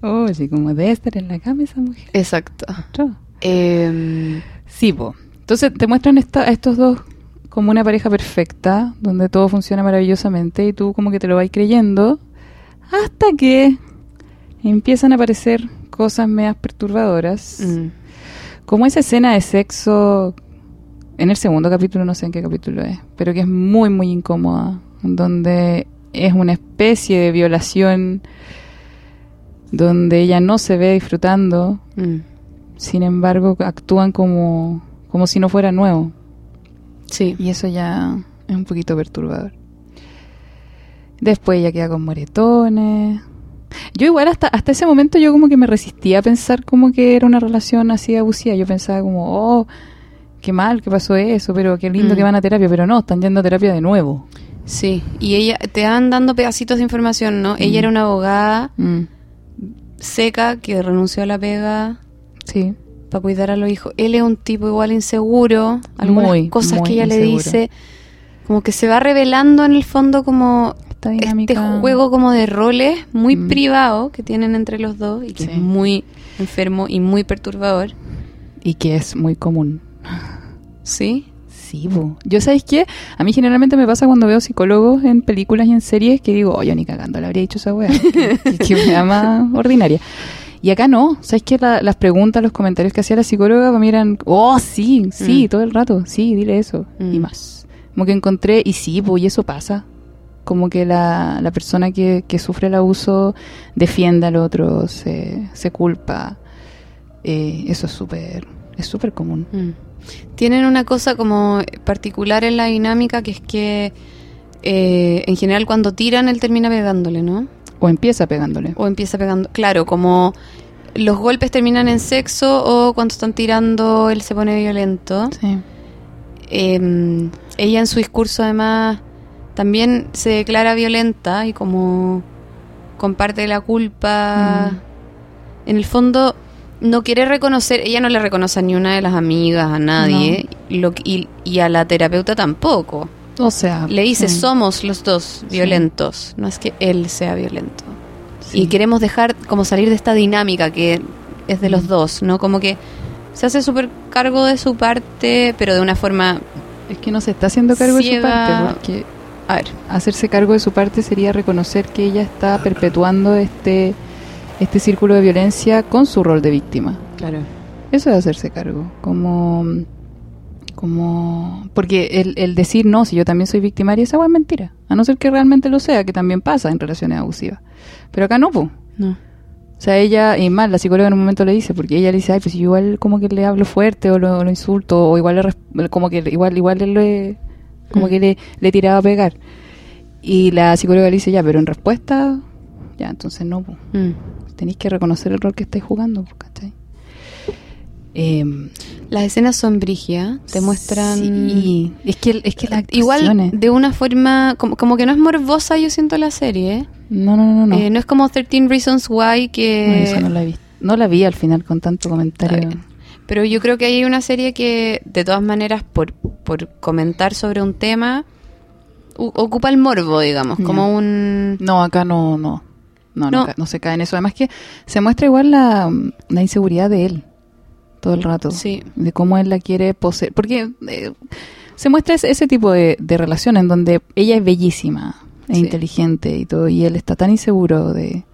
Oh, sí, como debe estar en la cama esa mujer. Exacto. Eh, Sí, po. Entonces te muestran esta- a estos dos como una pareja perfecta, donde todo funciona maravillosamente y tú como que te lo vas creyendo, hasta que empiezan a aparecer cosas medias perturbadoras, mm, como esa escena de sexo en el segundo capítulo, no sé en qué capítulo es, pero que es muy, muy incómoda, donde es una especie de violación, donde ella no se ve disfrutando, mm. sin embargo actúan como, como si no fuera nuevo. Sí. Y eso ya es un poquito perturbador. Después ella queda con moretones. Yo igual hasta, hasta ese momento yo como que me resistía a pensar como que era una relación así abusiva. Yo pensaba como, oh, qué mal que pasó eso, pero qué lindo Mm. que van a terapia. Pero no, están yendo a terapia de nuevo. Sí, y ella, te van dando pedacitos de información, ¿no? Ella era una abogada Mm, seca que renunció a la pega sí. para cuidar a los hijos. Él es un tipo igual inseguro, algunas Muy, cosas muy que ella le dice, como que se va revelando en el fondo como este juego como de roles muy Mm. privado que tienen entre los dos y que Sí. es muy enfermo y muy perturbador. Y que es muy común. ¿Sí? Sí. Yo, ¿sabéis qué? A mí generalmente me pasa cuando veo psicólogos en películas y en series que digo, oye, ni cagando le habría dicho esa weá. <laughs> que, que, que wea más ordinaria. Y acá no. ¿Sabéis qué? La- las preguntas, los comentarios que hacía la psicóloga para mí eran, oh, sí, sí, Mm. todo el rato. Sí, dile eso. Mm. Y más. Como que encontré, y sí, pues, y eso pasa. Como que la, la persona que, que sufre el abuso defiende al otro, se, se culpa. Eh, eso es súper, es súper común. Mm. Tienen una cosa como particular en la dinámica que es que eh, en general cuando tiran él termina pegándole, ¿no? O empieza pegándole. O empieza pegando. Claro, como los golpes terminan en sexo o cuando están tirando él se pone violento. Sí. Eh, ella en su discurso además también se declara violenta y como comparte la culpa. En el fondo no quiere reconocer, ella no le reconoce a ni una de las amigas, a nadie, lo, y, y a la terapeuta tampoco. O sea, Le dice, sí, somos los dos Sí. violentos, no es que él sea violento. sí. Y queremos dejar como salir de esta dinámica que es de los Mm. dos, ¿no? Como que se hace súper cargo de su parte, pero de una forma... Es que no se está haciendo cargo de su parte, porque A ver, hacerse cargo de su parte sería reconocer que ella está perpetuando este, este círculo de violencia con su rol de víctima. claro. Eso es hacerse cargo, como... como porque el, el decir no, si yo también soy victimaria, esa es mentira. A no ser que realmente lo sea, que también pasa en relaciones abusivas. Pero acá no, pues. No. O sea, ella, y más, la psicóloga en un momento le dice, porque ella le dice, ay, pues yo igual como que le hablo fuerte o lo, lo insulto, o igual le, como que igual, igual le, como Mm. que le, le tiraba a pegar. Y la psicóloga le dice, ya, pero en respuesta, ya, entonces no, pues, Mm. Tenéis que reconocer el rol que estáis jugando, pues, ¿cachai? Em, Las escenas son brigias, te muestran... Sí, es que, es que las Igual actuaciones- de una forma, como, como que no es morbosa, yo siento la serie. ¿eh? No, no, no, no. Eh, no es como 13 Reasons Why No, que... no la vi. No la vi al final con tanto comentario. Pero yo creo que hay una serie que, de todas maneras, por, por comentar sobre un tema, ocupa el morbo, digamos, como un... No, acá no, no. No, no, No. se cae en eso. Además que se muestra igual la, la inseguridad de él todo el rato. Sí. De cómo él la quiere poseer. Porque eh, se muestra ese, ese tipo de, de relación en donde ella es bellísima e Sí. inteligente y todo, y él está tan inseguro de,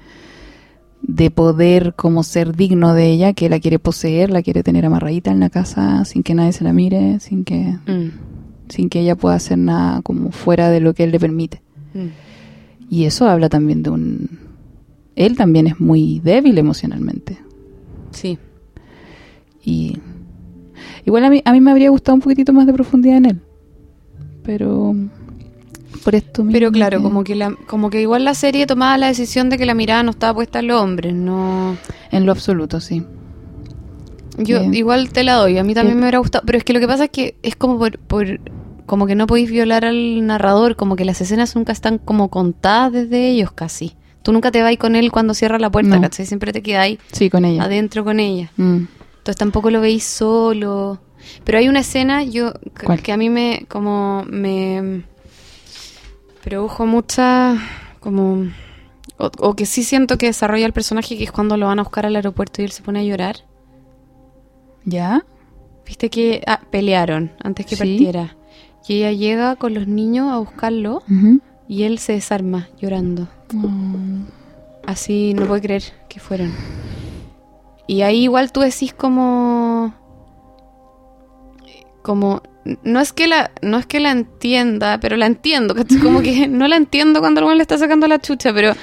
de poder como ser digno de ella que la quiere poseer, la quiere tener amarradita en la casa sin que nadie se la mire, sin que, Mm, sin que ella pueda hacer nada como fuera de lo que él le permite. mm. Y eso habla también de un... Él también es muy débil emocionalmente. Sí. Y igual a mí, a mí me habría gustado un poquitito más de profundidad en él. Pero por esto mismo Pero claro, que- como que, la, como que igual la serie tomaba la decisión de que la mirada no estaba puesta en los hombres, no... En lo absoluto, sí. Yo Bien. igual te la doy, a mí también me hubiera gustado, pero es que lo que pasa es que es como por, por como que no podéis violar al narrador, como que las escenas nunca están como contadas desde ellos casi. Tú nunca te vas con él cuando cierra la puerta, No. ¿cachai? Siempre te quedáis Sí, con ella. adentro con ella. Mm. Entonces tampoco lo veis solo. Pero hay una escena yo que, ¿Cuál? que a mí me como me produjo mucha como o, o que sí siento que desarrolla el personaje que es cuando lo van a buscar al aeropuerto y él se pone a llorar. ¿Ya? Viste que ah, pelearon antes que Sí. partiera. Y ella llega con los niños a buscarlo y él se desarma llorando. Mm. Así no puede creer que fueron. Y ahí igual tú decís como como no es que la no es que la entienda, pero la entiendo, como que <laughs> no la entiendo cuando alguien le está sacando la chucha, pero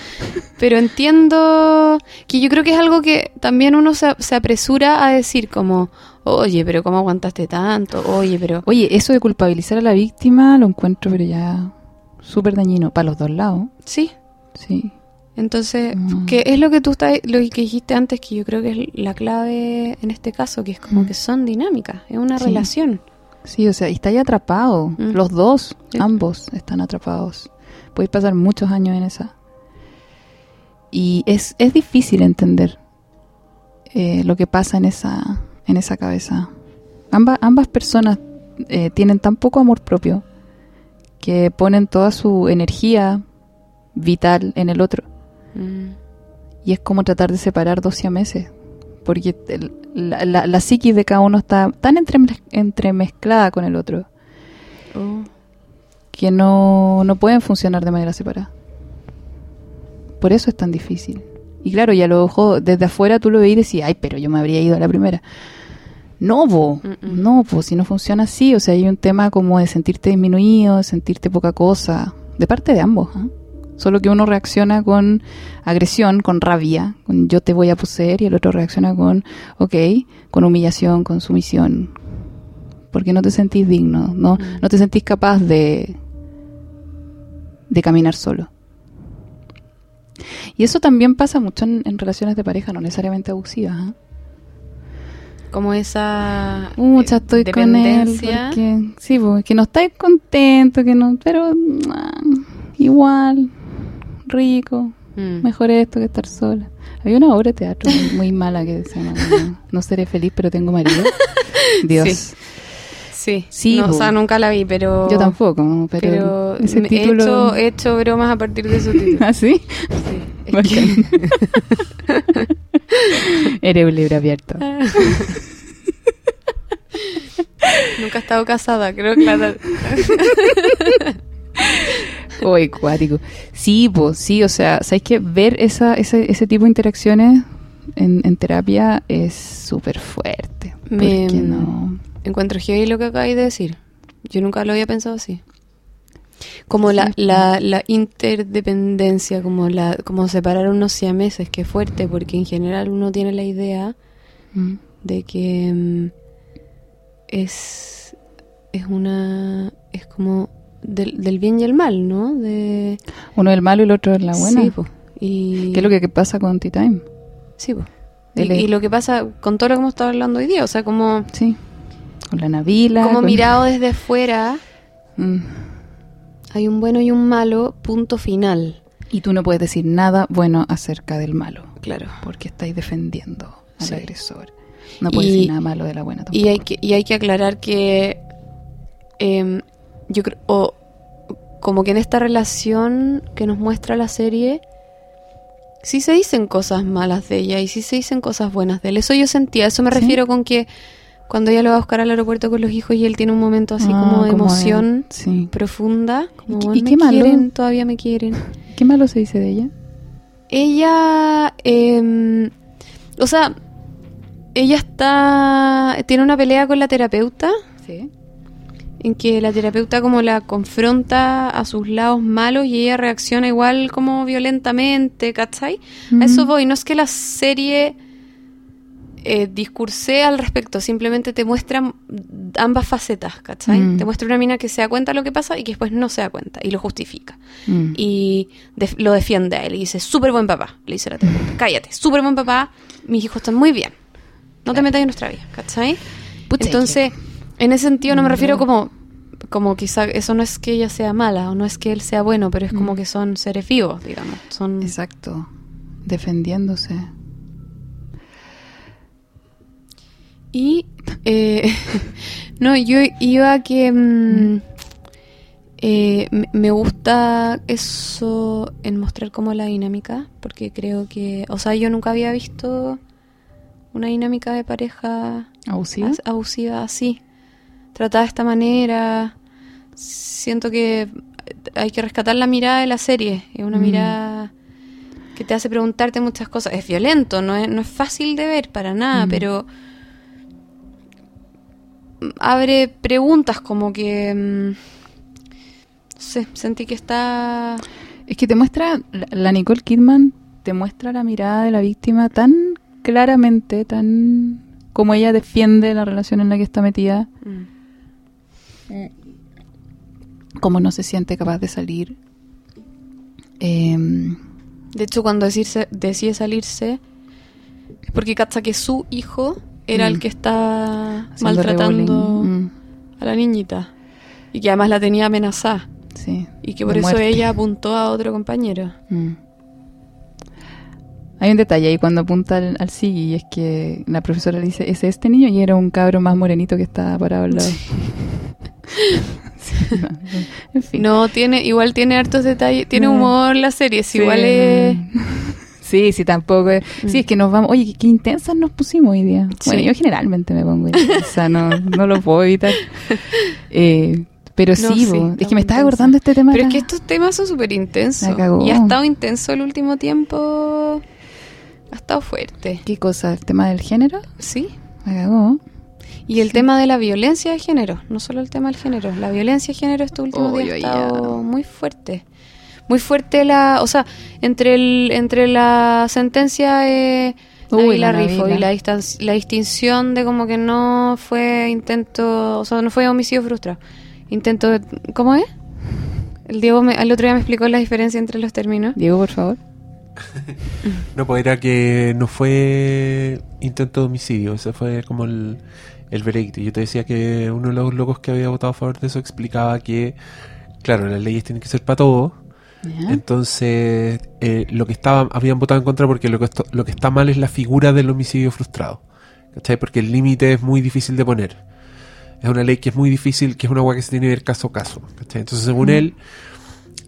pero entiendo que yo creo que es algo que también uno se, se apresura a decir como, "Oye, pero cómo aguantaste tanto? Oye, pero <laughs> Oye, eso de culpabilizar a la víctima lo encuentro, pero ya súper dañino para los dos lados. sí, Sí. Entonces, Mm. que es lo que tú estás, lo que dijiste antes, que yo creo que es la clave en este caso, que es como Mm. que son dinámicas, es una Sí. relación. Sí, o sea, y está ahí atrapado. Mm. Los dos, Sí. ambos están atrapados. Puedes pasar muchos años en esa. Y es, es difícil entender eh, lo que pasa en esa, en esa cabeza. Ambas, ambas personas eh, tienen tan poco amor propio que ponen toda su energía vital en el otro. Mm. Y es como tratar de separar dos siameses. Porque el- la, la, la psiquis de cada uno está tan entremez- entremezclada con el otro Oh. que no, no pueden funcionar de manera separada. Por eso es tan difícil. Y claro, y a lo ojo, desde afuera tú lo veías y decías, ay, pero yo me habría ido a la primera. No, po, Mm-mm. no, pues si no funciona así, o sea, hay un tema como de sentirte disminuido, de sentirte poca cosa, de parte de ambos. ¿ah? Solo que uno reacciona con agresión, con rabia, con yo te voy a poseer, y el otro reacciona con, ok, con humillación, con sumisión, porque no te sentís digno, no, Mm. no te sentís capaz de, de caminar solo. Y eso también pasa mucho en, en relaciones de pareja, no necesariamente abusivas. ¿ah? Como esa Mucha eh, estoy con él dependencia. porque sí, pues, que no estáis contento, que no, pero ah, igual rico, Mm. mejor esto que estar sola. Había una obra de teatro muy, muy mala que se llama no, <laughs> No seré feliz, pero tengo marido. <laughs> Dios. Sí. Sí, Sí, No, o sea, nunca la vi, pero. Yo tampoco, pero, Pero, ese me- he, título hecho, he hecho bromas a partir de su título. <laughs> ¿Ah, sí? Sí. Eres un libro abierto. Nunca he estado casada, creo que la. <laughs> Uy, cuático. Sí, pues, sí, o sea, ¿sabes que Ver esa, ese, ese tipo de interacciones en, en terapia es súper fuerte. Me- Porque no... Encuentro heavy lo que acabáis de decir. Yo nunca lo había pensado así. Como Sí. la, la interdependencia, como la como separar unos siameses, que es fuerte, porque en general uno tiene la idea Mm. de que mm, es, es una... es como del, del bien y el mal, ¿no? De, Uno es el malo y el otro es la buena. Sí, po. Y, ¿Qué es lo que, pasa con Tea Time? Sí, po. Y, lo que pasa con todo lo que hemos estado hablando hoy día, o sea, como, Sí. Con la Navila. como con- mirado desde fuera, Mm. hay un bueno y un malo, punto final. Y tú no puedes decir nada bueno acerca del malo. Claro. Porque estáis defendiendo al Sí. agresor. No puedes Y- decir nada malo de la buena tampoco. Y hay que, y hay que aclarar que em, yo creo, o como que en esta relación que nos muestra la serie, sí se dicen cosas malas de ella y sí se dicen cosas buenas de él. Eso yo sentía, eso me ¿Sí? refiero con que cuando ella lo va a buscar al aeropuerto con los hijos y él tiene un momento así Ah, como de de- emoción sí. profunda, como ¿Y qué- "Bueno, y me qué malo? quieren, todavía me quieren. <laughs> ¿Qué malo se dice de ella? Ella, em, o sea, ella está, tiene una pelea con la terapeuta, Sí. En que la terapeuta como la confronta a sus lados malos y ella reacciona igual como violentamente, ¿cachai? A eso voy, no es que la serie eh, discursee al respecto, simplemente te muestra ambas facetas, ¿cachai? Mm. Te muestra una mina que se da cuenta de lo que pasa y que después no se da cuenta y lo justifica Mm. y lo defiende a él y dice, súper buen papá, le dice la terapeuta, cállate, súper buen papá, mis hijos están muy bien, no te metas en nuestra vida, ¿cachai? Entonces, en ese sentido no me refiero como, como quizá, eso no es que ella sea mala o no es que él sea bueno, pero es como Mm. que son seres vivos, digamos, son... Exacto. Defendiéndose. Y, eh, <laughs> no, yo iba a que mm, eh, me- me gusta eso en mostrar como la dinámica, porque creo que, o sea, yo nunca había visto una dinámica de pareja ¿Abusiva? as- abusiva así, tratada de esta manera. Siento que hay que rescatar la mirada de la serie, es una Mm. mirada que te hace preguntarte muchas cosas. Es violento, no es, no es fácil de ver para nada, Mm. pero abre preguntas como que... mm, No sé, sentí que está... Es que te muestra, la- la Nicole Kidman te muestra la mirada de la víctima tan claramente, tan como ella defiende la relación en la que está metida, mm, como no se siente capaz de salir. Em, De hecho, cuando decirse, decide salirse, es porque cacha que su hijo era Mm. el que está haciendo maltratando. Mm. a la niñita. Y que además la tenía amenazada. Sí. Y que por eso muerte. ella apuntó a otro compañero. Mm. Hay un detalle ahí cuando apunta al, al Sigui y es que la profesora le dice, es este niño y era un cabro más morenito que estaba parado al lado. Sí. <laughs> <laughs> En fin. No, tiene, igual tiene hartos detalles, tiene Mm. humor la serie, es Sí. igual es... <laughs> Sí, sí, tampoco. es- Sí, es que nos vamos. Oye, qué, qué intensas nos pusimos hoy día. Bueno, yo generalmente me pongo intensa, no, no lo puedo evitar. <laughs> Eh, pero No, sí, es que me estaba acordando este tema. Pero es que estos temas son súper intensos. Y ha estado intenso el último tiempo. Ha estado fuerte. ¿Qué cosa? ¿El tema del género? Sí. Me cagó. Y el tema de la violencia de género, no solo el tema del género, la violencia de género este último Uy, día ha estado muy fuerte. Muy fuerte la, o sea, entre el entre la sentencia de Uy, la Rifo y la, la distinción de como que no fue intento, o sea, no fue homicidio frustrado. Intento de, ¿cómo es? El Diego me, el otro día me explicó la diferencia entre los términos. Diego, por favor. <laughs> No, pues era que no fue intento de homicidio, ese fue como el, el veredicto. Yo te decía que uno de los locos que había votado a favor de eso explicaba que, claro, las leyes tienen que ser para todos. Ya. Entonces, eh, lo que estaba, habían votado en contra porque lo que, esto- lo que está mal es la figura del homicidio frustrado. ¿Cachai? Porque el límite es muy difícil de poner. Es una ley que es muy difícil, que es una agua que se tiene que ver caso a caso. ¿cachai? Entonces, según él,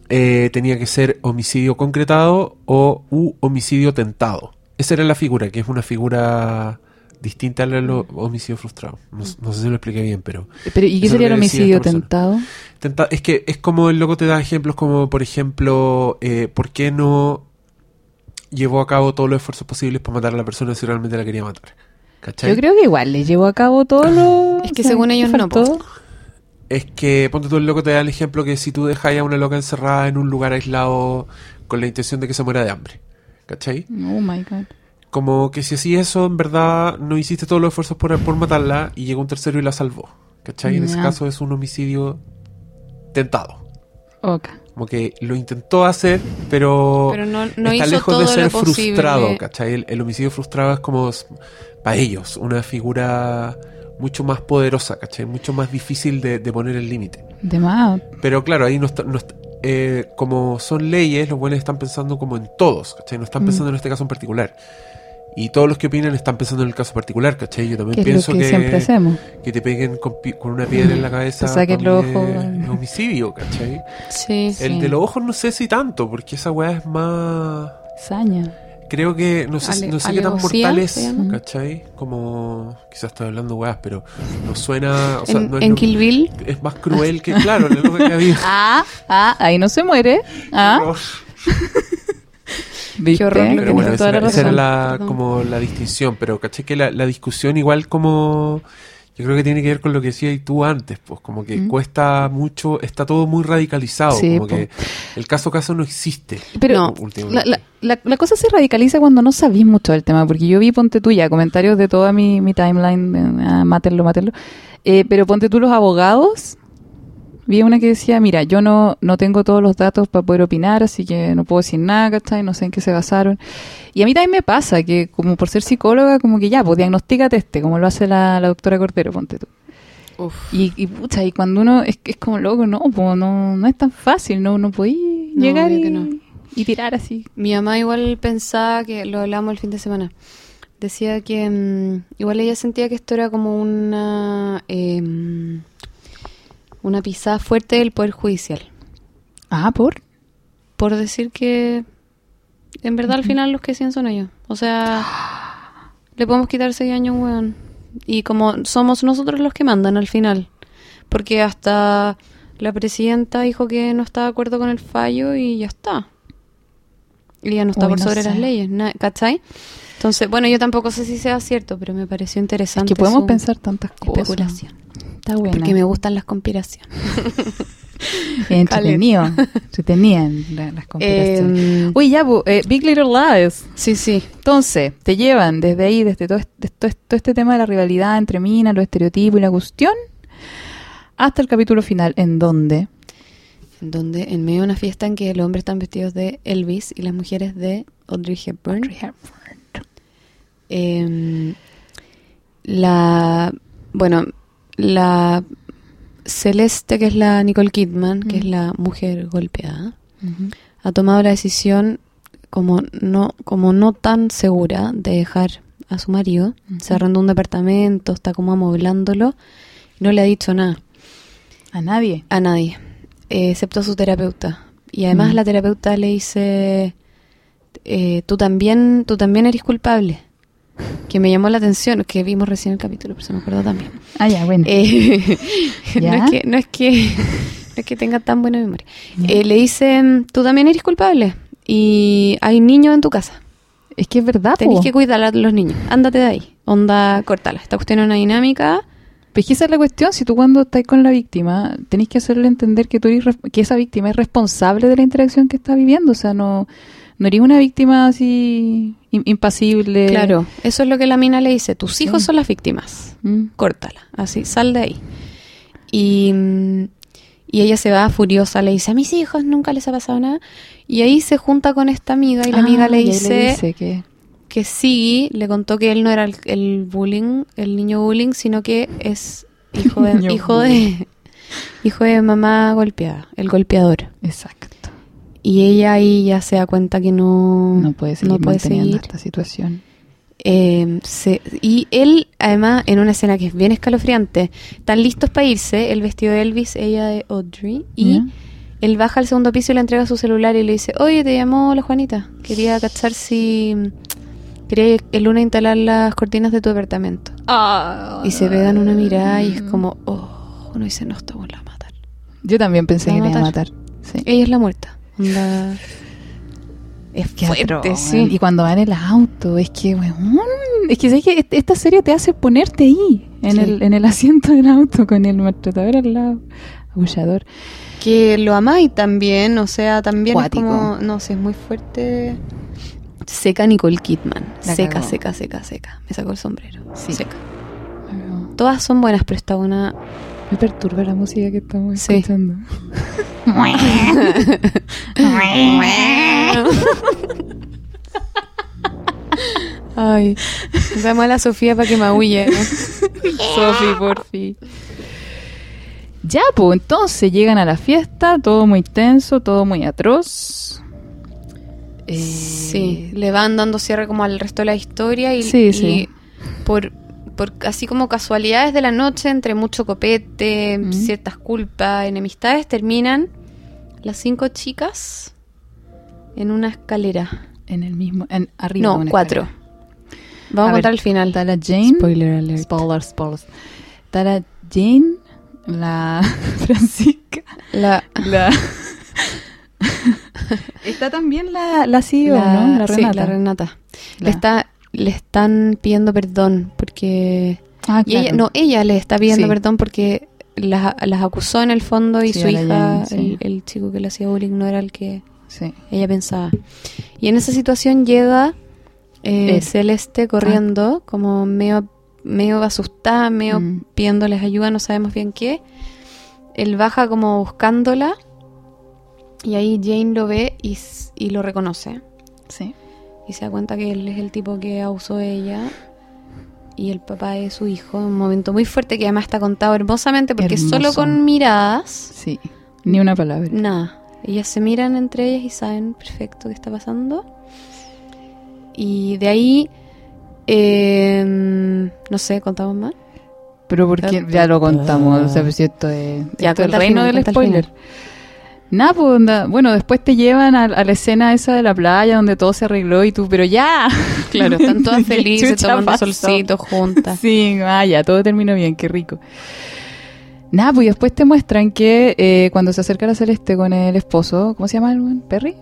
eh, tenía que ser homicidio concretado o u homicidio tentado. Esa era la figura, que es una figura distinta al lo- homicidio frustrado. No, no sé si lo expliqué bien, pero... Pero, ¿y qué sería el homicidio tentado? Tenta- es que es como el loco te da ejemplos como, por ejemplo, eh, ¿por qué no llevó a cabo todos los esfuerzos posibles para matar a la persona si realmente la quería matar? ¿Cachai? Yo creo que igual le llevó a cabo todo lo. Es que según ellos ¿qué no, faltó? Es que, ponte tú el loco te da el ejemplo que si tú dejas a una loca encerrada en un lugar aislado con la intención de que se muera de hambre, ¿cachai? Oh my god. Como que si así eso, en verdad no hiciste todos los esfuerzos por, por matarla y llegó un tercero y la salvó, ¿cachai? En ese caso es un homicidio tentado. Ok. Como que lo intentó hacer, pero, Pero no, no está hizo lejos todo de ser posible. frustrado, ¿cachai? El, el homicidio frustrado es como, para ellos, una figura mucho más poderosa, ¿cachai? Mucho más difícil de, de poner el límite. De más. Pero claro, ahí no está, no está- eh, como son leyes, los buenos están pensando como en todos, ¿cachai? No están Mm. pensando en este caso en particular. Y todos los que opinan están pensando en el caso particular, ¿cachai? Yo también Que pienso que, que, siempre hacemos. que te peguen con, con una piedra en la <clears throat> cabeza los también ojos. es homicidio, ¿cachai? Sí. Sí. El de los ojos no sé si tanto, porque esa weá es más... Saña. Creo que no sé, Ale- no sé qué tan mortal es. ¿cachai? Como quizás estoy hablando weas, pero no suena, o sea, en no es, en lo- Kill Bill, es más cruel que, claro, lo que <laughs> había. Ah, ah, ahí no se muere. Ah, <laughs> ¿viste? horror que Pero bueno, esa toda era, la esa era la, como la distinción, pero caché que la, la discusión igual como... Yo creo que tiene que ver con lo que decías tú antes, pues como que Mm. cuesta mucho, está todo muy radicalizado, Sí, como po. que el caso a caso no existe. Pero No, últimamente. la, la, la, cosa se radicaliza cuando no sabís mucho del tema, porque yo vi, ponte tú ya, comentarios de toda mi, mi timeline, eh, ah, mátenlo, mátenlo, Eh, pero ponte tú los abogados, vi una que decía, mira, yo no, no tengo todos los datos para poder opinar, así que no puedo decir nada, ¿cachai? No sé en qué se basaron. Y a mí también me pasa que como por ser psicóloga, como que ya, pues diagnostícate este, como lo hace la, la doctora Cordero, ponte tú. Uf. Y, y pucha, y cuando uno es, es como loco, no, pues no, no es tan fácil, no, no podí No, llegar y, no. y tirar así. Mi mamá igual pensaba que lo hablamos el fin de semana. Decía que mm, igual ella sentía que esto era como una em, una pisada fuerte del poder judicial. Ah, ¿por? Por decir que en verdad al final los que decían son ellos. O sea, le podemos quitar seis años, weón. Y como somos nosotros los que mandan al final. Porque hasta la presidenta dijo que no estaba de acuerdo con el fallo y ya está. Y ya no está Uy, por no sobre sé. las leyes, ¿cachai? Entonces, bueno, yo tampoco sé si sea cierto, pero me pareció Es interesante. que podemos su pensar tantas cosas. especulación. Está buena. Porque me gustan las conspiraciones. <laughs> Entretenido. Entretenían la- las conspiraciones. Eh, Uy, ya, eh, Big Little Lies. sí, sí. Entonces, te llevan desde ahí, desde todo este, todo este- todo este tema de la rivalidad entre minas, los estereotipos y la cuestión, hasta el capítulo final, en donde En donde, en medio de una fiesta en que los hombres están vestidos de Elvis y las mujeres de Audrey Hepburn, eh, la, bueno, la Celeste, que es la Nicole Kidman, que es Mm. la mujer golpeada, ha tomado la decisión como no, como no tan segura de dejar a su marido. Ujú. Se arrendó un departamento, está como amoblándolo. No le ha dicho nada A nadie. a nadie, eh, excepto a su terapeuta. Y además Mm. la terapeuta le dice, eh, tú también, tú también eres culpable. Que me llamó la atención, que vimos recién el capítulo, pero se me acuerdo también. Ah, ya, bueno. Eh, <laughs> <laughs> no, es que, no, es que, <laughs> no es que tenga tan buena memoria. Eh, le dice, tú también eres culpable y hay niños en tu casa. es que es verdad, Tenés que cuidar a los niños. Ándate de ahí. Onda, córtala. Esta cuestión es una dinámica. Pues esa es la cuestión. Si tú cuando estás con la víctima, tenés que hacerle entender que tú eres res- que esa víctima es responsable de la interacción que está viviendo. O sea, no, no eres una víctima así im- impasible. Claro, eso es lo que la mina le dice. Tus hijos Sí. son las víctimas. Mm. Córtala. Así, sal de ahí. Y, mm, y ella se va furiosa, le dice, a mis hijos nunca les ha pasado nada. Y ahí se junta con esta amiga y la Ah, amiga le y ahí dice, que que sí, le contó que él no era el, el bullying, el niño bullying, sino que es hijo de, <laughs> hijo de <laughs> hijo de mamá golpeada, el golpeador. exacto. Y ella ahí ya se da cuenta que no, No puede seguir no puede manteniendo seguir. esta situación. Eh, se- y él, además, en una escena que es bien escalofriante, están listos para irse, el vestido de Elvis, ella de Audrey, y él baja al segundo piso y le entrega su celular y le dice, oye, te llamó la Juanita, quería cachar si... Quería el lunes instalar las cortinas de tu departamento. Y se pegan una mirada y es como, oh, uno dice, no, esta la va a matar. Yo también pensé La que va le a iba a matar. matar. Sí. Ella es la muerta. Onda- Es Qué fuerte, sí. Y cuando va en el auto, es que, weón, es que, ¿sabes que esta serie te hace ponerte ahí, en, Sí. el, en el asiento del auto, con el maltratador al lado, abullador. Que lo amáis también, o sea, también Cuático. es como, no sé, es muy fuerte. Seca Nicole Kidman. La seca, cagó. seca, seca, seca. Me sacó el sombrero. Sí. Seca. Todas son buenas, pero esta una. Me perturba la música que estamos Sí. escuchando. <laughs> Ay. Llamo a la Sofía para que me aúlle. <laughs> Sofi, porfi. Ya, pues entonces llegan a la fiesta, todo muy tenso, todo muy atroz. Eh, Sí, le van dando cierre como al resto de la historia y, Sí, y sí. por, por así como casualidades de la noche, entre mucho copete, Mm. ciertas culpas, enemistades, terminan las cinco chicas en una escalera. En el mismo, en, arriba. de No, una cuatro. escalera. Vamos a, A ver, contar el final. Está la Jane. Spoiler alert. Spoilers, spoilers. Está la Jane, la <laughs> Francisca, La, la... <laughs> Está también la, la CEO, la- ¿no? La sí, Renata. la Renata. La- está, le están pidiendo perdón porque... Ah, Y ella, claro. no, ella le está pidiendo Sí. perdón porque las, las acusó en el fondo y Sí, su hija, sí. el, el chico que le hacía bullying, no era el que ella pensaba. Y en esa situación llega eh, Él. Celeste corriendo, como medio, medio asustada, medio Mm. pidiéndoles ayuda, no sabemos bien qué. Él baja como buscándola y ahí Jane lo ve y, y lo reconoce. Sí. Y se da cuenta que él es el tipo que abusó de ella. Y el papá de su hijo. Un momento muy fuerte que además está contado hermosamente porque Hermoso. solo con miradas, Sí. Ni una palabra. nada. Ellas se miran entre ellas y saben perfecto qué está pasando. Y de ahí, eh, no sé, contamos más. Pero porque ya lo contamos, o sea, pues si esto es, Ya, esto es el reino final, del spoiler. Nada, pues, onda- bueno, después te llevan a, a la escena esa de la playa donde todo se arregló y tú, pero ya. <laughs> Claro, están todas <laughs> ¿Qué felices tomando solcito juntas. Sí, vaya, todo terminó bien, qué rico. Nada, pues después te muestran que eh, cuando se acerca la Celeste con el esposo, ¿cómo se llama el buen? ¿Perry?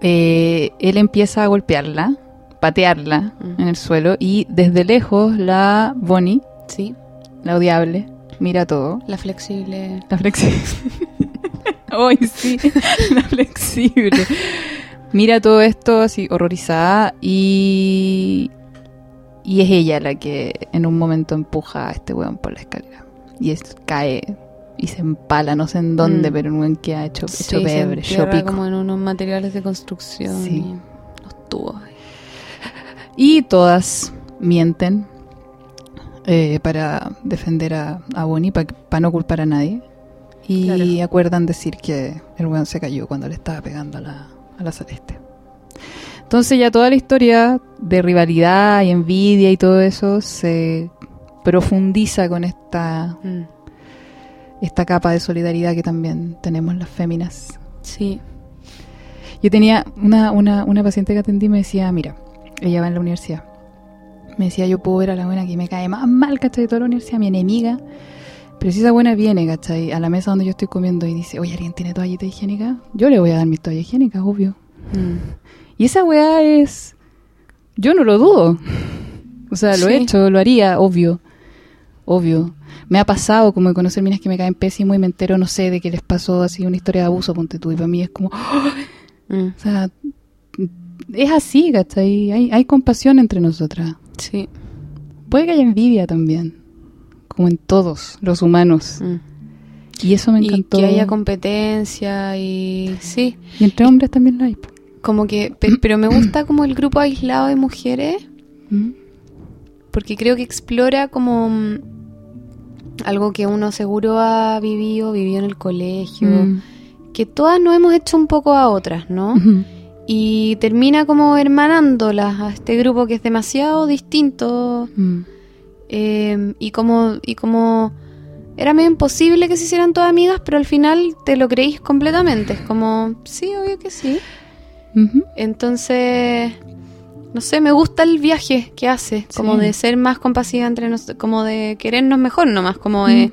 Eh, él empieza a golpearla, patearla en el suelo y desde lejos la Bonnie, Sí, la odiable, mira todo. la flexible. La flexible. <laughs> <laughs> Ay, sí, <laughs> la flexible. Mira todo esto así horrorizada y. Y es ella la que en un momento empuja a este weón por la escalera. Y es, cae y se empala, no sé en dónde, Mm. pero un weón que ha hecho, Sí, hecho pebre, pico. como en unos materiales de construcción. Sí. y Los tubos. Y todas mienten. eh, para defender a, a Bonnie, para no culpar a nadie. Y acuerdan decir que el weón se cayó cuando le estaba pegando a la, a la Celeste. Entonces ya toda la historia de rivalidad y envidia y todo eso se profundiza con esta, Mm. esta capa de solidaridad que también tenemos las féminas. Sí. Yo tenía una, una, una paciente que atendí y me decía, mira, ella va en la universidad. Me decía, yo puedo ver a la buena que me cae más mal, ¿cachai? De toda la universidad, mi enemiga. Pero si esa buena viene, ¿cachai? A la mesa donde yo estoy comiendo y dice, oye, ¿alguien tiene toallita higiénica? Yo le voy a dar mi toalla higiénica, obvio. Mm. Y esa weá es... Yo no lo dudo. O sea, lo he hecho, lo haría, obvio. Obvio. Me ha pasado como de conocer minas que me caen pésimo y me entero, no sé, de que les pasó así una historia de abuso, ponte tú. Y para mí es como, Mm. o sea, es así, ¿cachai? Hay, hay compasión entre nosotras. Sí. Puede que haya envidia también, como en todos los humanos. Mm. Y eso me Y encantó. que haya competencia y sí, Y entre hombres también lo hay. como que, pe- <clears throat> pero me gusta como el grupo aislado de mujeres ¿Mm? porque creo que explora como mm, algo que uno seguro ha vivido, vivió en el colegio, Mm. que todas nos hemos hecho un poco a otras, ¿no? Y termina como hermanándolas a este grupo que es demasiado distinto. Eh, y como y como era medio imposible que se hicieran todas amigas, pero al final te lo creís completamente. Es como, sí, obvio que sí. Entonces, no sé, me gusta el viaje que hace, como de ser más compasiva entre nosotros, como de querernos mejor nomás, como de... Mm.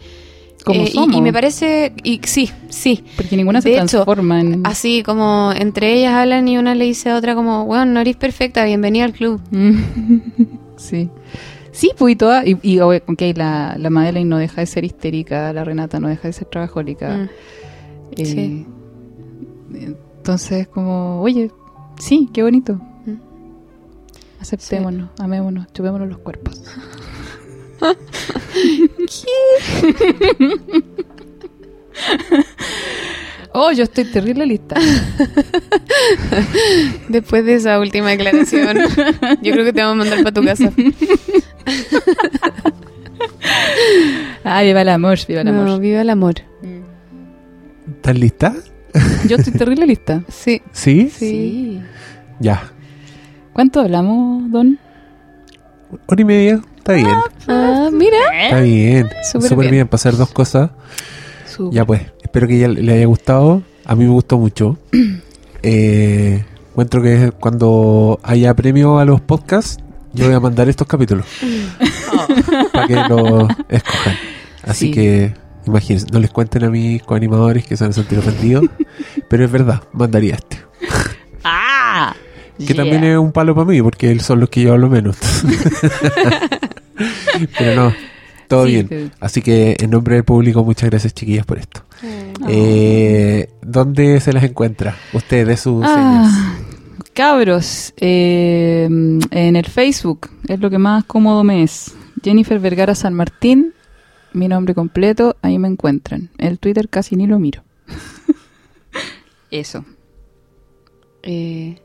Como eh, y- somos. y, me parece, y sí, sí, Porque ninguna se De hecho, transforma en... así como entre ellas hablan y una le dice a otra como, bueno, no eres perfecta, bienvenida al club. <laughs> Sí. Sí, pues y toda, y, y la, la Madeleine no deja de ser histérica, la Renata no deja de ser trabajólica. Mm, eh, sí. Entonces, como, oye, sí, qué bonito. Mm. Aceptémonos, amémonos, chupémonos los cuerpos. <laughs> oh, yo estoy terrible lista. <laughs> Después de esa última declaración, yo creo que te vamos a mandar para tu casa. <laughs> <laughs> Ah, viva el amor, viva el No, amor. viva el amor. ¿Estás lista? Yo estoy terrible lista. <laughs> Sí, ¿Sí? sí. Ya. ¿Cuánto hablamos, Don? Hora y media. Está bien. Ah, mira. Está bien. Súper Súper bien. bien. pasar dos cosas. Súper. Ya pues, espero que ya le haya gustado. A mí me gustó mucho. <clears throat> Eh, encuentro que cuando haya premio a los podcasts, yo voy a mandar estos capítulos <laughs> para que los escojan. Así Sí. que, imagínense, no les cuenten a mis coanimadores que se van a sentir ofendidos, <laughs> pero es verdad, mandaría este. ¡Ah! Que también es un palo para mí, porque son los que yo hablo menos. <laughs> pero no, todo Sí, bien. sí. Así que, en nombre del público, muchas gracias, chiquillas, por esto. Eh, ¿Dónde se las encuentra? Usted de sus Ah, cabros, eh, en el Facebook es lo que más cómodo me es. Jennifer Vergara San Martín, mi nombre completo, ahí me encuentran. El Twitter casi ni lo miro. <laughs> Eso. Eh,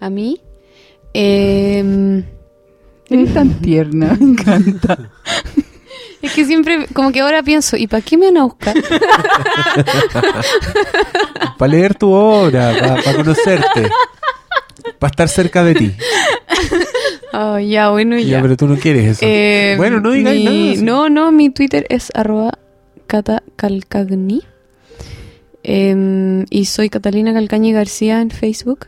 a mí. eh, Eres tan tierna, me encanta. <laughs> es que siempre, como que ahora pienso, ¿y para qué me van a buscar? <laughs> Para leer tu obra, para conocerte, para estar cerca de ti. Ah, <laughs> ya, bueno, Ya, ya. pero tú no quieres eso. Eh, bueno, no digáis mi- nada. sí. No, no, mi Twitter es arroba catacalcagni. Em, y soy Catalina Calcañi García en Facebook.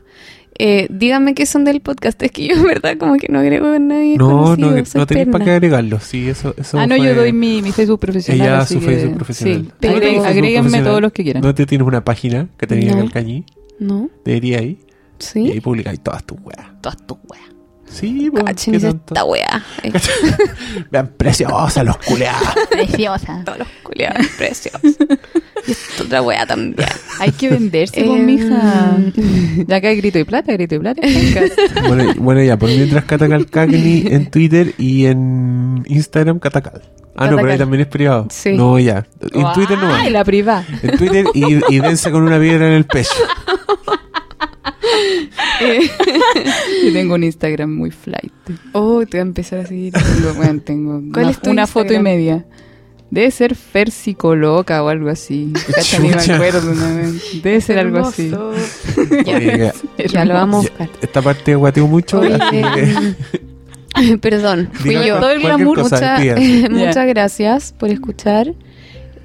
Eh, díganme qué son del podcast. Es que yo, en verdad, como que no agrego a nadie. No, conocido, no, no tenés perna. para qué agregarlo. Sí, eso, eso ah, no, fue- yo doy mi, mi Facebook profesional. Ella así su que- Facebook profesional. Sí, ¿Tú no tienes agre- Facebook agréguenme todos los que quieran. ¿No te tienes una página diga No. Calcañí? ¿No? Debería ir. Y ahí publicáis todas tus weas. Todas tus weas. Sí, pues. Esta wea. <laughs> Vean, preciosa los culeados. <laughs> Preciosa. Todos los culiados preciosos. Y esta otra wea también. <laughs> Hay que venderse, Eh, pues, mija. Ya que hay grito y plata, grito y plata. bueno, y- bueno, ya, por mientras Catacalcagni en Twitter y en Instagram Catacal. Ah, no, pero ahí Catacal. también es privado. Sí. No, ya. En Twitter no Ay, la privada. En Twitter y, y dense con una piedra en el pecho. <laughs> Eh, <laughs> yo tengo un Instagram muy flight. Oh, te voy a empezar a seguir. Tengo, bueno, tengo <laughs> ¿Cuál una, es tu una foto y media. Debe ser Fer Psicoloca o algo así. Cacha, ni me acuerdo. Debe ser algo así. Oiga, Ya lo vamos a buscar. esta parte guateo mucho. Oye, así que- Perdón, fui diga yo. Todo el glamour, cosa, Mucha- muchas gracias por escuchar.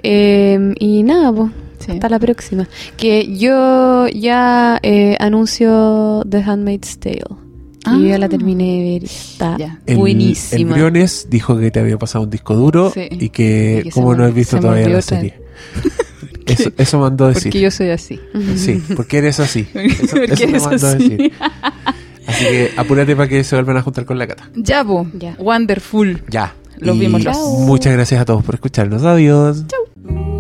Eh, y nada, pues, Sí. hasta la próxima. Que yo ya eh, anuncio The Handmaid's Tale. Que yo ya la Ah. terminé de ver. Está. El, buenísima. el Briones dijo que te había pasado un disco duro Sí. y que, Y como no has visto todavía la serie. <laughs> Eso, eso mandó a decir. Porque yo soy así. Sí, porque eres así. Eso, <laughs> Porque eso me eres mandó a así. decir. Así que apúrate para que se vuelvan a juntar con la cata. Ya. Ya. Wonderful. Ya. Los Y vimos los- Muchas gracias a todos por escucharnos. Adiós. Chau.